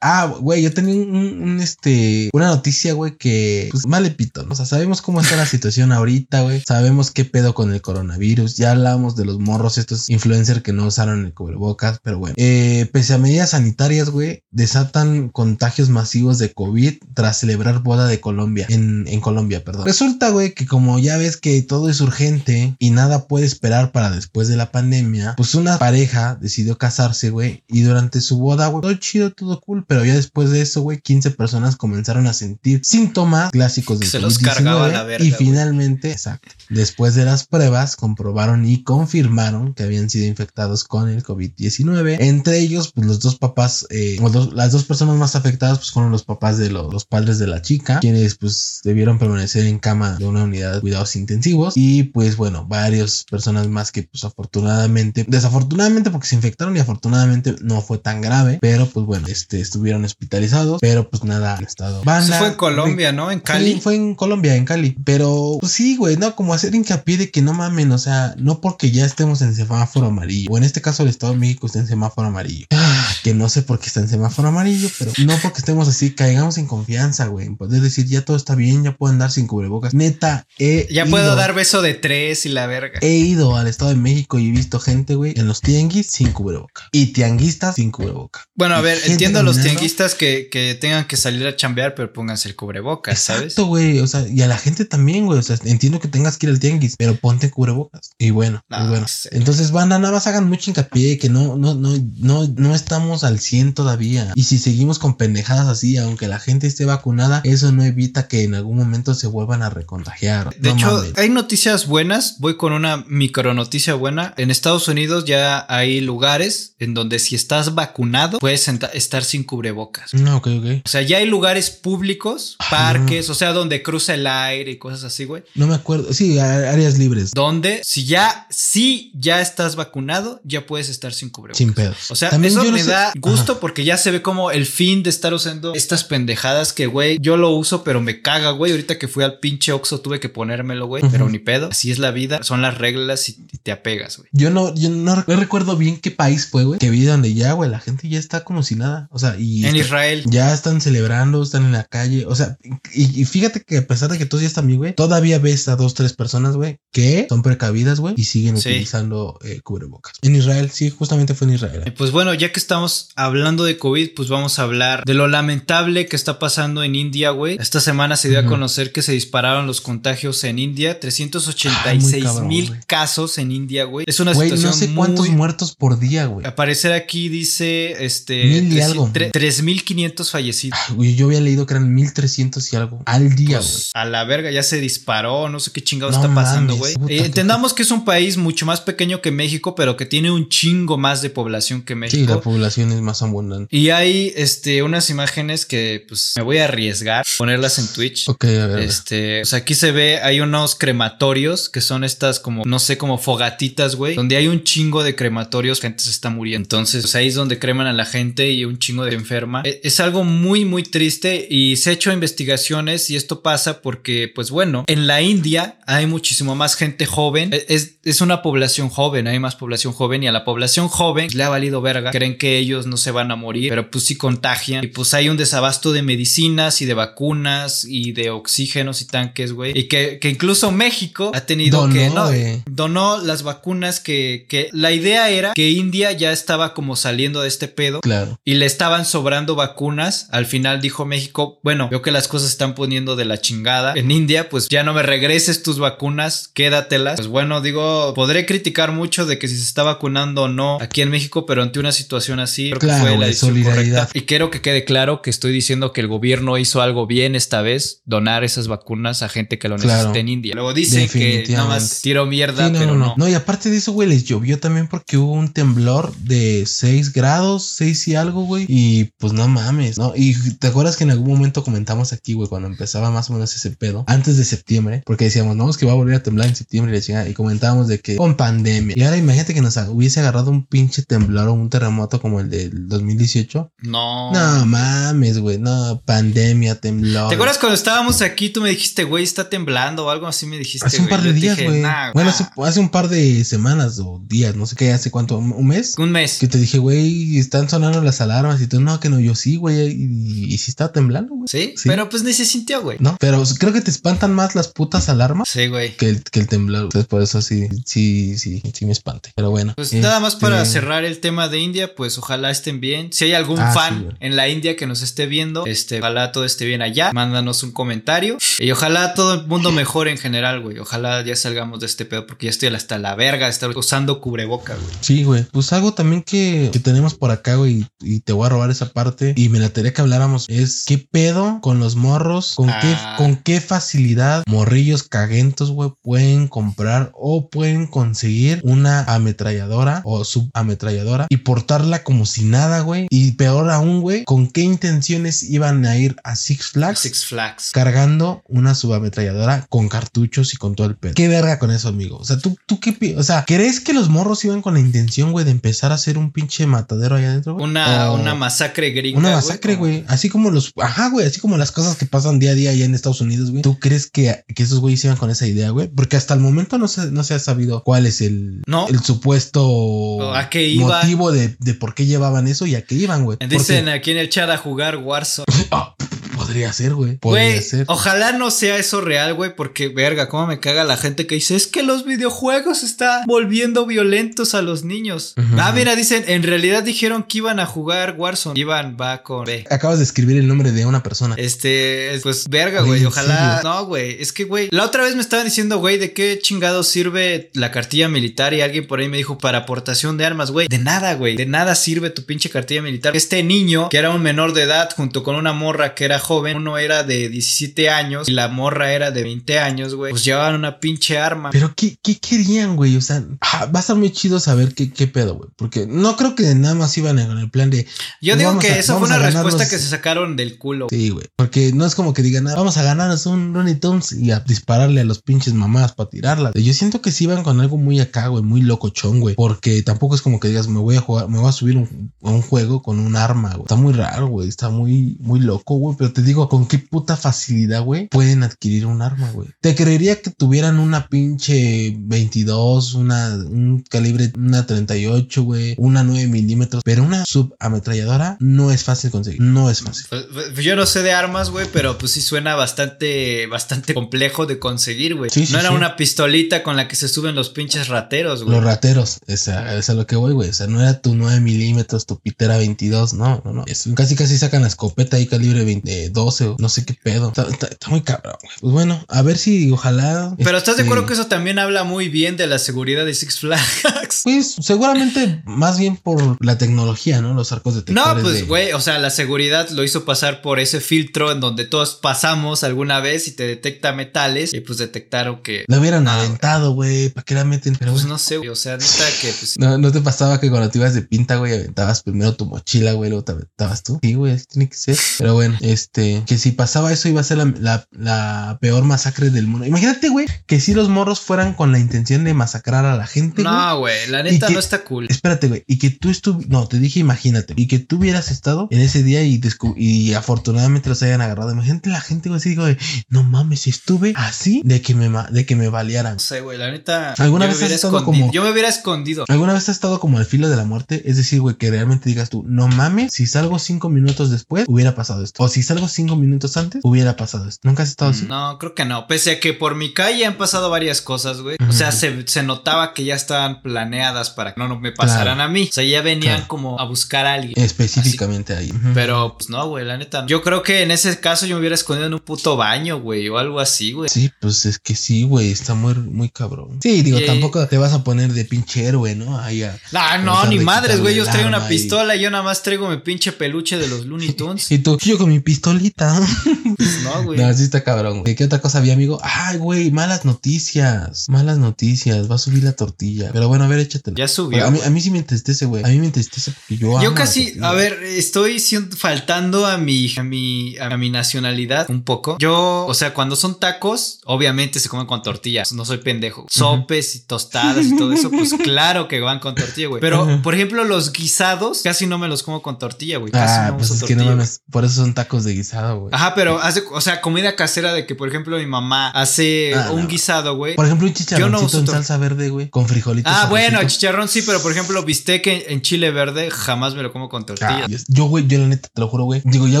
ah, güey, yo tenía un, este, una noticia, güey, que, pues, mal pito, ¿no? O sea, sabemos cómo está la situación ahorita, güey, sabemos qué pedo con el coronavirus, ya de los morros, estos influencers que no usaron el cubrebocas, pero bueno, eh, pese a medidas sanitarias, güey, desatan contagios masivos de COVID tras celebrar boda de Colombia, en, en Colombia, perdón. Resulta, güey, que como ya ves que todo es urgente y nada puede esperar para después de la pandemia, pues una pareja decidió casarse, güey, y durante su boda, güey, todo chido, todo cool, pero ya después de eso, güey, 15 personas comenzaron a sentir síntomas clásicos de Se los cargaba la verga, y finalmente, exacto, después de las pruebas comprobaron y confirmaron que habían sido infectados con el COVID-19. Entre ellos, pues los dos papás, eh, o dos- las dos personas más afectadas, pues fueron los papás de lo- los padres de la chica, quienes pues debieron permanecer en cama de una unidad de cuidados intensivos. Y pues bueno, varias personas más que pues afortunadamente, desafortunadamente porque se infectaron y afortunadamente no fue tan grave, pero pues bueno, este estuvieron hospitalizados, pero pues nada, han estado. Eso Banda, fue en Colombia, ¿no? En Cali. Fue, fue en Colombia, en Cali. Pero pues sí, güey, no, como hacer hincapié de que no mamen, o sea, no porque ya estemos en semáforo amarillo, o en este caso el Estado de México está en semáforo amarillo, Ah, que no sé por qué está en semáforo amarillo, pero no porque estemos así, caigamos en confianza, güey, en poder decir ya todo está bien, ya puedo andar sin cubrebocas. Neta, he Ya ido- puedo dar beso de tres y la verga. He ido al Estado de México y he visto gente, güey, en los tianguis sin cubreboca. Y tianguistas sin cubreboca. Bueno, a ver, entiendo a los tianguistas que, que tengan que salir a chambear, pero pónganse el cubrebocas, ¿sabes? Exacto, güey. O sea, y a la gente también, güey. O sea, entiendo que tengas que ir al tianguis, pero ponte cubrebocas. Y bueno, Pues bueno. sí. Entonces, banda, nada más hagan mucho hincapié que no, no, no, no, no estamos al 100 todavía. Y si seguimos con pendejadas así, aunque la gente esté vacunada, eso no evita que en algún momento se vuelvan a recontagiar. De No hecho, hay noticias buenas. Voy con una micro noticia buena. En Estados Unidos ya hay lugares en donde si estás vacunado puedes estar sin cubrebocas. No, ok, ok. O sea, ya hay lugares públicos, Ah, parques, o sea, donde cruza el aire y cosas así, güey. No me acuerdo. Sí, áreas libres. Donde si ya, si ya estás vacunado, ya puedes estar sin cubrebocas. Sin pedos. O sea, También eso me sé- da Ajá. gusto porque ya se ve como el fin de estar usando estas pendejadas que, güey, yo lo uso, pero me caga, güey. Ahorita que fui al pinche Oxxo tuve que ponérmelo, güey, pero ni pedo. Así es la vida, son las reglas y te apegas, güey. Yo no, yo no, no recuerdo bien qué país fue, güey. Que vi donde ya, güey, la gente ya está como si nada. O sea, y. En está- Israel. Ya están celebrando, están en la calle. O sea, y, y fíjate que a pesar de que todos ya están bien, güey, todavía ves a dos, tres personas, güey, que son precavidas, güey, y siguen Sí. utilizando eh, cubrebocas. En Israel, sí, justamente fue en Israel. Pues bueno, ya que estamos hablando de COVID, pues vamos a hablar de lo lamentable que está pasando en India, güey. Esta semana se dio a conocer que se dispararon los contagios en India. Ay, muy 386 cabrón, mil güey. casos en India, güey. Es una Güey, situación no sé cuántos muertos por día, güey. Aparecer aquí dice, este... Mil y tres- algo. tre- 3.500 fallecidos. Ah, güey, yo había leído que eran 1300 y algo al día, güey. Pues, a la verga, ya se disparó, no sé qué chingado No está pasando, mames, güey. Eh, entendamos que es un país mucho más pequeño que México, pero que tiene un chingo más de población que sí, México. la población es más abundante. Y hay este, unas imágenes que pues me voy a arriesgar a ponerlas en Twitch. Ok, a ver. Este, sea, aquí se ve, hay unos crematorios que son estas como, no sé, como fogatitas, güey, donde hay un chingo de crematorios, gente se está muriendo. Entonces, pues, ahí es donde creman a la gente y un chingo de enferma. E- Es algo muy, muy triste y se ha hecho investigaciones y esto pasa porque, pues bueno, en la India hay muchísimo más gente joven. E- Es, es una población joven, hay más población joven y a la población joven le ha valido verga. Creen que ellos no se van a morir, pero pues sí contagian. Y pues hay un desabasto de medicinas y de vacunas y de oxígenos y tanques, güey. Y que, que incluso México ha tenido Donó, que no, donó las vacunas que, que la idea era que India ya estaba como saliendo de este pedo Claro. y le estaban sobrando vacunas. Al final dijo México, bueno, veo que las cosas se están poniendo de la chingada. En India, pues ya no me regreses tus vacunas, quédatelas. Pues bueno, digo, podré criticar mucho de que si se está vacunando o no aquí en México, pero ante una situación así, creo Claro, que fue la solidaridad. correcta. Y quiero que quede claro que estoy diciendo que el gobierno hizo algo bien esta vez, donar esas vacunas a gente que lo Claro. necesita en India. Luego dicen que nada más tiro mierda, Sí, no, pero no, no. no. No, y aparte de eso, güey, les llovió también porque hubo un temblor de 6 grados, 6 y algo, güey. Y pues no mames, ¿no? Y te acuerdas que en algún momento comentamos aquí, güey, cuando empezaba más o menos ese pedo, antes de septiembre, porque decíamos, no, es que va a volver a temblar en septiembre y la chingada, y comentábamos de que con pandemia. Y ahora imagínate que nos hubiese agarrado un pinche temblor o un terremoto como el del 2018. No. No mames, güey, no, pandemia, temblor. ¿Te acuerdas cuando estábamos aquí? Tú me dijiste, güey, está temblando o algo así me dijiste. Hace un par de Yo días, güey. "Nah, Bueno, nah". hace, hace un par de semanas o días, no sé qué, hace cuánto, un mes. un mes. Que te dije, güey, están sonando las alarmas y tú, no, que no, yo sí, güey, y, y sí está temblando, güey. ¿Sí? Sí. Pero pues ni se sintió, güey. No, pero creo que te espantan más las putas alarmas Sí, güey. que el, que el temblor. Entonces, por eso sí, sí, sí, sí me espante. Pero bueno. Pues nada más para este, cerrar el tema de India, pues ojalá estén bien. Si hay algún Ah, fan en la India que nos esté viendo, este, ojalá todo esté bien allá. Mándanos un comentario. Y ojalá todo el mundo mejore en general, güey. Ojalá ya salgamos de este pedo, porque ya estoy hasta la verga de estar usando cubreboca, güey. Sí, güey. Pues algo también que, que tenemos por acá, güey, y te voy a robar esa parte. Y me la tarea que habláramos es qué pedo con los morros, con Ah. qué, con qué facilidad morrillos caguentos, güey, pueden comprar o pueden conseguir una ametralladora o subametralladora y portarla como si nada, güey. Y peor aún, güey, con qué intenciones iban a ir a Six Flags. Six Flags. Cargando una subametralladora con cartuchos y con todo el pedo. ¿Qué verga con eso, amigo? O sea, ¿tú, tú qué O sea, ¿crees que los morros iban con la intención, güey, de empezar a hacer un pinche matadero allá adentro, güey? Una, O una masacre gringa. una güey, masacre, como- güey. Así como los. Ajá, güey. Así como las cosas que pasan día a día allá en Estados Unidos, güey. ¿Tú crees que, que esos güeyes iban con esa idea, güey? Porque hasta el momento no se, no se ha sabido cuál es el, No. el supuesto ¿A qué iba? motivo de, de por qué llevaban eso y a qué iban, güey. Dicen aquí en el chat a jugar Warzone. Podría ser, güey. Podría Güey, ser. ojalá no sea eso real, güey, porque verga, cómo me caga la gente que dice, es que los videojuegos están volviendo violentos a los niños. Ah, mira, dicen, en realidad dijeron que iban a jugar Warzone. Iban, va con B. Acabas de escribir el nombre de una persona. Este, pues verga, Güey, güey, ¿en ojalá. serio? No, güey, es que, güey, la otra vez me estaban diciendo, güey, de qué chingado sirve la cartilla militar y alguien por ahí me dijo para aportación de armas, güey. De nada, güey, de nada sirve tu pinche cartilla militar. Este niño, que era un menor de edad, junto con una morra que era joven, uno era de 17 años y la morra era de 20 años, güey, pues llevaban una pinche arma. Pero ¿qué, qué querían, güey? O sea, ah, va a estar muy chido saber qué, qué pedo, güey. Porque no creo que nada más iban con el plan de. Yo digo que a- esa fue una respuesta que se sacaron del culo. Sí, güey. Porque no es como que digan, "Ah, vamos a ganarnos un Looney Tunes y a dispararle a los pinches mamás para tirarla. Yo siento que sí iban con algo muy acá, güey, muy locochón, güey. Porque tampoco es como que digas, me voy a jugar, me voy a subir un- a un juego con un arma, güey. Está muy raro, güey. Está muy, muy loco, güey. Pero te digo, con qué puta facilidad, güey, pueden adquirir un arma, güey. Te creería que tuvieran una pinche 22, una, un calibre, una 38, güey, una 9 milímetros, pero una subametralladora no es fácil conseguir. No es fácil. Pues, pues, yo no sé de armas, güey, pero pues sí suena bastante, bastante complejo de conseguir, güey. Sí, sí, no era sí. una pistolita con la que se suben los pinches rateros, güey. Los rateros, esa es a lo que voy, güey. O sea, no era tu 9 milímetros, tu pitera 22, no, no, no. Es, casi casi sacan la escopeta ahí calibre 20, eh, 12 o no sé qué pedo. Está, está- está muy cabrón, güey. Pues bueno, a ver si ojalá. Pero ¿estás de este, acuerdo que eso también habla muy bien de la seguridad de Six Flags? Pues seguramente más bien por la tecnología, ¿no? Los arcos No, detectores. de- pues, güey, o sea, la seguridad lo hizo pasar por ese filtro en donde todos pasamos alguna vez y te detecta metales y pues detectaron que... La hubieran Ah, aventado, güey. ¿Para qué la meten? Pero, Pues no sé, güey, o sea, neta que pues... no, no te pasaba que cuando te ibas de pinta, güey, aventabas primero tu mochila, güey, luego te aventabas tú. Sí, güey, así tiene que ser. Pero bueno, este, que si pasaba eso iba a ser la, la- la peor masacre del mundo. Imagínate, güey, que si los morros fueran con la intención de masacrar a la gente. No, güey, la neta que- no está cool. Espérate, güey, y que tú estuvieras, no, te dije, imagínate, y que tú hubieras estado en ese día y, y afortunadamente los hayan agarrado. Imagínate la gente, güey, así digo, de, no mames, estuve así de que me, de que me balearan. No sé, güey, la neta... ¿Alguna vez has estado escondido. como- Yo me hubiera escondido. ¿Alguna vez has estado como al filo de la muerte? Es decir, güey, que realmente digas tú, no mames, si salgo cinco minutos después, hubiera pasado esto. O si salgo cinco minutos antes, hubiera pasado esto. ¿Nunca has estado así? No, creo que no. Pese a que por mi calle han pasado varias cosas, güey. O sea, se, se notaba que ya estaban planeadas para que no, no me pasaran Claro. a mí. O sea, ya venían Claro. como a buscar a alguien. Específicamente ahí. Pero, pues no, güey, la neta. Yo creo que en ese caso yo me hubiera escondido en un puto baño, güey, o algo así, güey. Sí, pues es que sí, güey, está muy, muy cabrón. Sí, digo, tampoco te vas a poner de pinche héroe, ¿no? Ahí a... Ah, no, ni madres, güey. Yo traigo una pistola y yo nada más traigo mi pinche peluche de los Looney Tunes. Y tú, yo con mi pistolita. Pues no, güey. No, sí está cabrón. güey. ¿Qué otra cosa había, amigo? Ay, güey, malas noticias. Malas noticias. Va a subir la tortilla. Pero bueno, a ver, échatela. Ya subió. A mí, a mí sí me entristece, güey. A mí me entristece porque yo Yo casi, a ver, estoy siendo- faltando a mi, a mi, a mi nacionalidad un poco. Yo, o sea, cuando son tacos, obviamente se comen con tortillas. No soy pendejo. Sopes y tostadas y todo eso, pues claro que van con tortilla, güey. Pero, por ejemplo, los guisados casi no me los como con tortilla, güey. Casi Ah, no pues uso es que no mames. Por eso son tacos de guisado, güey. Ajá, pero hace, o sea, comida casera de que, por ejemplo, mi mamá hace Ah, un no. guisado, güey. Por ejemplo, un no chicharroncito uso en salsa verde, güey. Con frijolitos. Ah, bueno, chicharrón sí, pero por ejemplo, bistec en, en chile verde jamás me lo como con tortilla. Ah, yo, güey, yo la neta te lo juro, güey. Digo, ya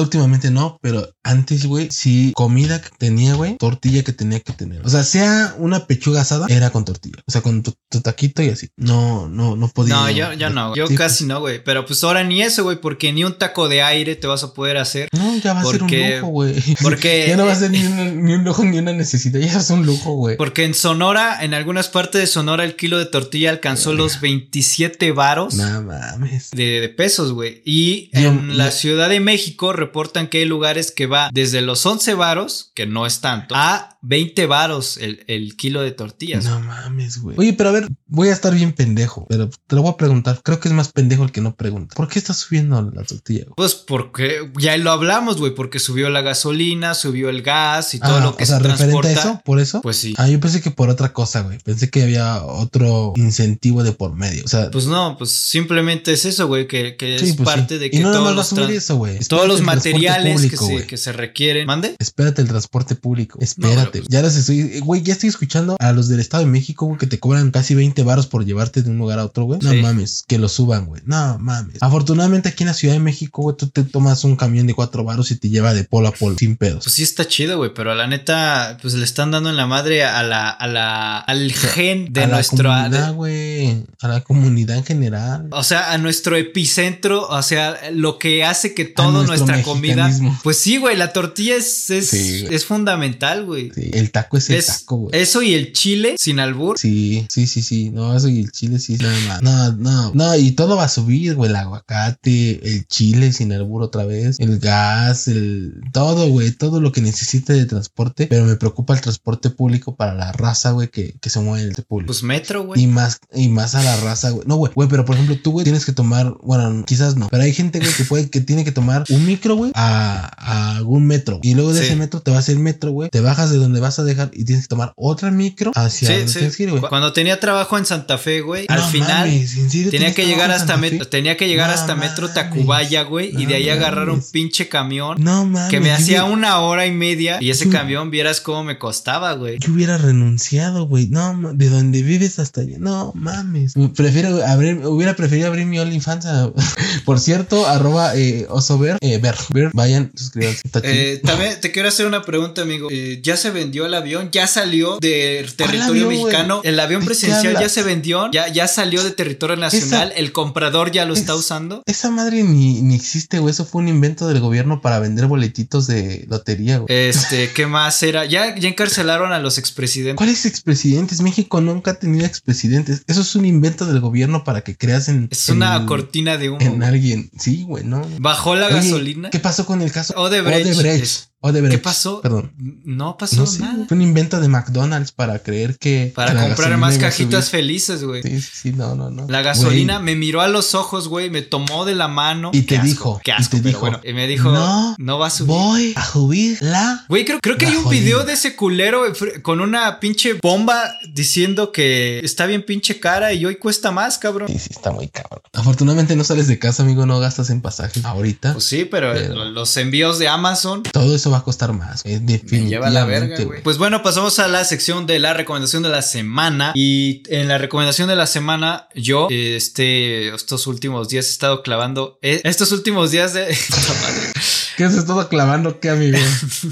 últimamente no, pero antes, güey, sí, comida que tenía, güey, tortilla que tenía que tener. O sea, sea una pechuga asada, era con tortilla. O sea, con tu, tu taquito y así. No, no, no podía. No, yo, yo no, yo Sí, casi no, güey. Pero pues ahora ni eso, güey, porque ni un taco de aire te vas a poder hacer. No, ya va ser un Porque- lujo, güey. porque- ya no va a ser ni un, ni un lujo ni una necesidad. Ya es un lujo, güey. Porque en Sonora, en algunas partes de Sonora, el kilo de tortilla alcanzó los 27 varos. No mames. De, de pesos, güey. Y Yo- en la Ciudad de México reportan que hay lugares que va desde los 11 varos, que no es tanto, a 20 varos el, el kilo de tortillas. No mames, güey. Oye, pero a ver, voy a estar bien pendejo, pero te lo voy a preguntar. Creo que es más pendejo el que no pregunta. ¿Por qué está subiendo la tortilla, güey? Pues porque ya lo hablamos, güey, porque subió la gasolina, subió el gas y todo Ah, lo que o sea, se referente transporta. a eso, por eso. Pues sí. Ah, yo pensé que por otra cosa, güey. Pensé que había otro incentivo de por medio. O sea, Pues no, pues simplemente es eso, güey, que, que sí, es pues sí. parte de que y no todos los, eso, güey. todos los materiales público, que, se, güey. que se requieren. ¿Mande? Espérate el transporte público. Espérate. pero pues- Ya los estoy. Güey, ya estoy escuchando a los del Estado de México, güey, que te cobran casi 20 varos por llevarte de un lugar a otro, güey. No Sí. mames, que lo suban, güey. No mames. Afortunadamente aquí en la Ciudad de México, güey, tú te tomas un camión de 4 varos y te lleva de polo a polo, sin pedos. Pues sí está chido, güey, pero la neta, pues le están dando en la madre a la, a la, al gen de a nuestro, la comunidad, güey. A la comunidad en general. o sea, a nuestro epicentro, o sea, lo que hace que toda nuestra comida, pues sí, güey, la tortilla es, es, Sí, es fundamental, güey. Sí, el taco es el Es- taco, güey. eso y el chile sin albur. Sí, sí, sí, sí. No, eso y el chile sí, nada más. No, no, no, y todo va a subir, güey. El aguacate, el chile sin albur otra vez, el gas, el todo, güey. Todo lo que necesite de transporte. Pero me preocupa el transporte público para la raza, güey, que, que se mueve en el público. Pues metro, güey. Y más, y más a la raza, güey. No, güey, güey, pero por ejemplo, tú, güey, tienes que tomar, bueno, quizás no, pero hay gente, güey, que puede, que tiene que tomar un micro, güey, a, a algún metro. Y luego de Sí. ese metro te vas el metro, güey, te bajas de donde vas a dejar y tienes que tomar otra micro hacia Sí, donde sí. tienes que ir, güey. Cu- Cuando tenía trabajo en Santa Fe, güey, al final mames, ¿en serio tenía que llegar hasta metro, tenía que llegar No hasta Metro. Tacubaya, güey, y de ahí agarrar un pinche camión No mames. Que me hacía hubiera- una hora y media y ese camión vieras cómo me costaba, güey. Yo hubiera renunciado, güey. No, de donde vives hasta allá. No mames. Prefiero abrir, hubiera preferido abrir mi OnlyFans. a- Por cierto, arroba eh, osover, eh, ver, ver, vayan, suscríbanse. Eh, también te quiero hacer una pregunta, amigo. Eh, ¿Ya se vendió el avión? ¿Ya salió de territorio avión, mexicano? ¿El avión ¿De qué presidencial ya se vendió? ¿Ya, ¿Ya salió de territorio nacional? ¿El comprador ya lo está es- usando? Esa madre ni, ni existe, güey. Eso fue un invento del gobierno para vender boletitos de lotería, güey. Este, ¿qué más era? Ya, ya encarcelaron a los expresidentes. ¿Cuáles expresidentes? México nunca ha tenido expresidentes. Eso es un invento del gobierno para que creas en. Es una cortina de humo. En alguien. Sí, güey, no. ¿Bajó la Oye, gasolina? ¿Qué pasó con el caso? Odebrecht. Odebrecht. Odebrecht. ¿Qué pasó? Perdón. No pasó No sé, nada. fue un invento de McDonald's para creer que. Para comprar más cajitas felices, güey. Sí, sí, no, no, no. La gasolina Güey, me miró a los ojos, güey, me tomó de la mano. Y te Qué asco, dijo, Qué y asco, te pero dijo, bueno. Y me dijo, no, no va a subir. Voy a subir la. Güey, creo, creo que hay un video de ese culero con una pinche bomba diciendo que está bien pinche cara y hoy cuesta más, cabrón. Sí, sí, está muy cabrón. Afortunadamente no sales de casa, amigo, no gastas en pasajes ahorita. Pues sí, pero, Pero- los envíos de Amazon Todo eso va a costar más. Es me lleva a la verga, definitivamente, güey. Pues bueno, pasamos a la sección de la recomendación de la semana. Y en la recomendación de la semana, yo, este, estos últimos días he estado clavando. eh, estos últimos días de. ¿Qué se todo clavando? ¿Qué, amigo?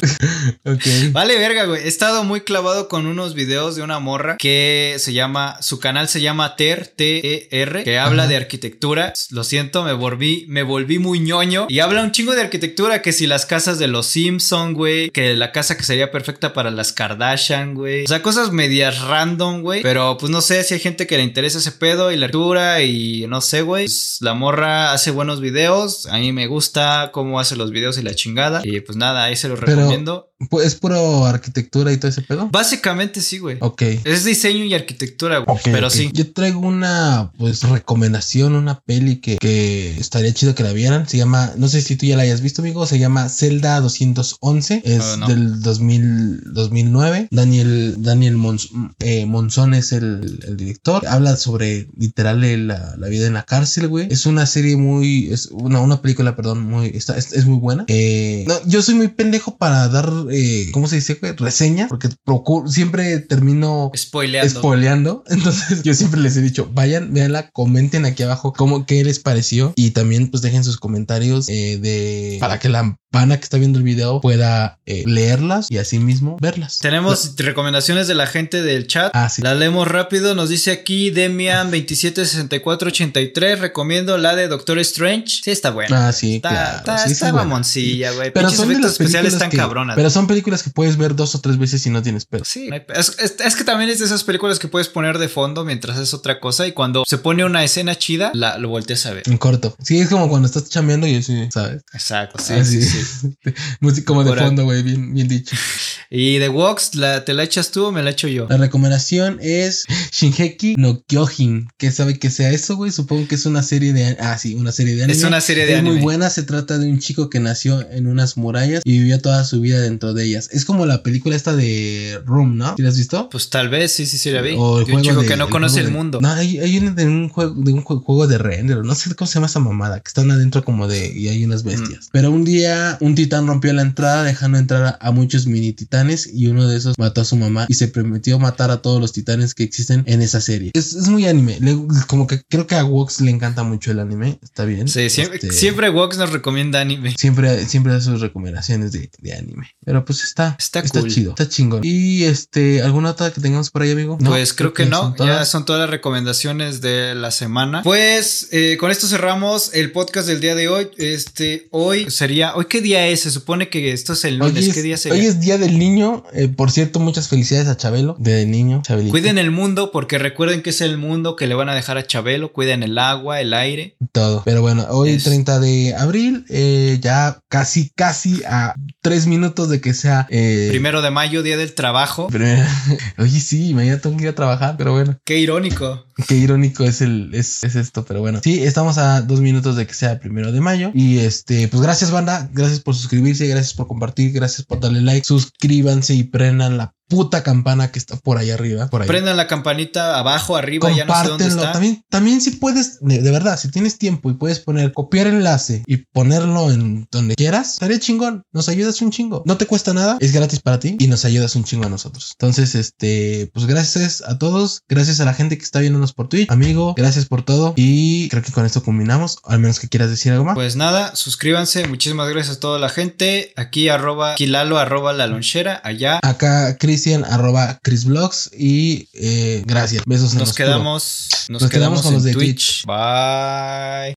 ok. Vale, verga, güey. He estado muy clavado con unos videos de una morra que se llama, su canal se llama TER, T-E-R, que habla Ajá. de arquitectura. Lo siento, me volví, me volví muy ñoño. Y habla un chingo de arquitectura, que si las casas de los Simpson, güey, que la casa que sería perfecta para las Kardashian, güey. O sea, cosas medias random, güey. Pero pues no sé si hay gente que le interesa ese pedo y la arquitectura y no sé, güey. Pues, la morra hace buenos videos. A mí me gusta cómo hace los videos y la chingada. Y pues nada, ahí se los Pero- recomiendo. Pues, ¿Es puro arquitectura y todo ese pedo? Básicamente sí, güey. Ok. Es diseño y arquitectura, güey. Pero sí. Yo traigo una pues recomendación, una peli que, que estaría chido que la vieran. Se llama, no sé si tú ya la hayas visto, amigo. Se llama Zelda 211. Es Ah, no. del 2000, 2009. Daniel, Daniel Mons- eh, Monzón es el, el director. Habla sobre literal la, la vida en la cárcel, güey. Es una serie muy, es una, una película, perdón, muy, está, es, es muy buena. Eh, no, yo soy muy pendejo para dar, eh, ¿cómo se dice, güey? Reseña, porque procuro, siempre termino Spoileando. spoileando. Entonces yo siempre les he dicho, vayan, véanla, comenten aquí abajo cómo, qué les pareció y también pues dejen sus comentarios eh, de para que la pana que está viendo el video pueda eh, leerlas y así mismo verlas. Tenemos recomendaciones de la gente del chat. Ah, sí. La leemos rápido. Nos dice aquí Demian 276483. Recomiendo la de Doctor Strange. Sí, está buena. Ah, sí, Está, claro. está, sí, está bueno. Mamoncilla, güey. Pero son de las especiales que, cabronas. Pero son películas que puedes ver dos o tres veces y no tienes pedo. Sí, es, es- es que también es de esas películas que puedes poner de fondo mientras es otra cosa y cuando se pone una escena chida, la, lo volteas a ver. En corto. Sí, es como cuando estás chameando y así, ¿sabes? Exacto, sí, Ah, sí, sí. Música como de fondo, güey, bien, bien dicho. Y The Walks, la, ¿te la echas tú o me la echo yo? La recomendación es Shinheki no Kyojin. ¿Qué sabe que sea eso, güey? Supongo que es una serie de... Ah, sí, una serie de anime. Es una serie de es anime. muy buena. Se trata de un chico que nació en unas murallas y vivió toda su vida dentro de ellas. Es como la película esta de Room, ¿no? ¿Sí la has visto? Pues tal vez, sí, sí, sí la vi. O el De un chico de- que no el conoce el de- mundo. No, hay, hay una de un juego de un jue- juego de render, no sé cómo se llama esa mamada, que están adentro como de y hay unas bestias. Pero un día un titán rompió la entrada dejando entrar a, a muchos mini titanes y uno de esos mató a su mamá y se permitió matar a todos los titanes que existen en esa serie. Es, es muy anime, le- como que creo que a Wox le encanta mucho el anime, está bien. Sí, siempre, Este, siempre Vox nos recomienda anime. Siempre, siempre da sus recomendaciones de, de anime. Pero pues está, Está está, cool. chido, está chingón. Y este, ¿alguna otra que tengamos por ahí, amigo? No, pues creo que no, son ya todas. son todas las recomendaciones de la semana. Pues eh, con esto cerramos el podcast del día de hoy. Este, hoy sería, ¿hoy qué día es? Se supone que esto es el lunes. Hoy es, ¿Qué día hoy sería? es Día del Niño. Eh, por cierto, muchas felicidades a Chabelo. De niño, Chabelito. Cuiden el mundo porque recuerden que es el mundo que le van a dejar a Chabelo. Cuiden el agua, el aire. todo. Pero bueno, hoy Es- 30 de abril, eh, ya casi, casi a tres minutos de que sea. Eh, Primero de mayo, día del trabajo. Oye, sí, mañana tengo que ir a trabajar, pero bueno. Qué irónico. Qué irónico es el es, es esto, pero bueno. Sí, estamos a dos minutos de que sea primero de mayo. Y este, pues gracias, banda. Gracias por suscribirse, gracias por compartir, gracias por darle like. Suscríbanse y prendan la puta campana que está por ahí arriba. Por ahí. Prendan la campanita abajo, arriba, ya no sé dónde está. También, también si puedes, de, verdad, si tienes tiempo y puedes poner, copiar enlace y ponerlo en donde quieras, estaría chingón. Nos ayudas un chingo. No te cuesta nada, es gratis para ti y nos ayudas un chingo a nosotros. Entonces, este, pues gracias a todos, gracias a la gente que está viéndonos por Twitch. Amigo, gracias por todo y creo que con esto combinamos, al menos que quieras decir algo más. Pues nada, suscríbanse, muchísimas gracias a toda la gente. Aquí arroba Kilalo arroba la lonchera, allá. Acá Cristian arroba Vlogs y eh, gracias. Besos. Nos quedamos, nos, quedamos, con los de Twitch. Bye.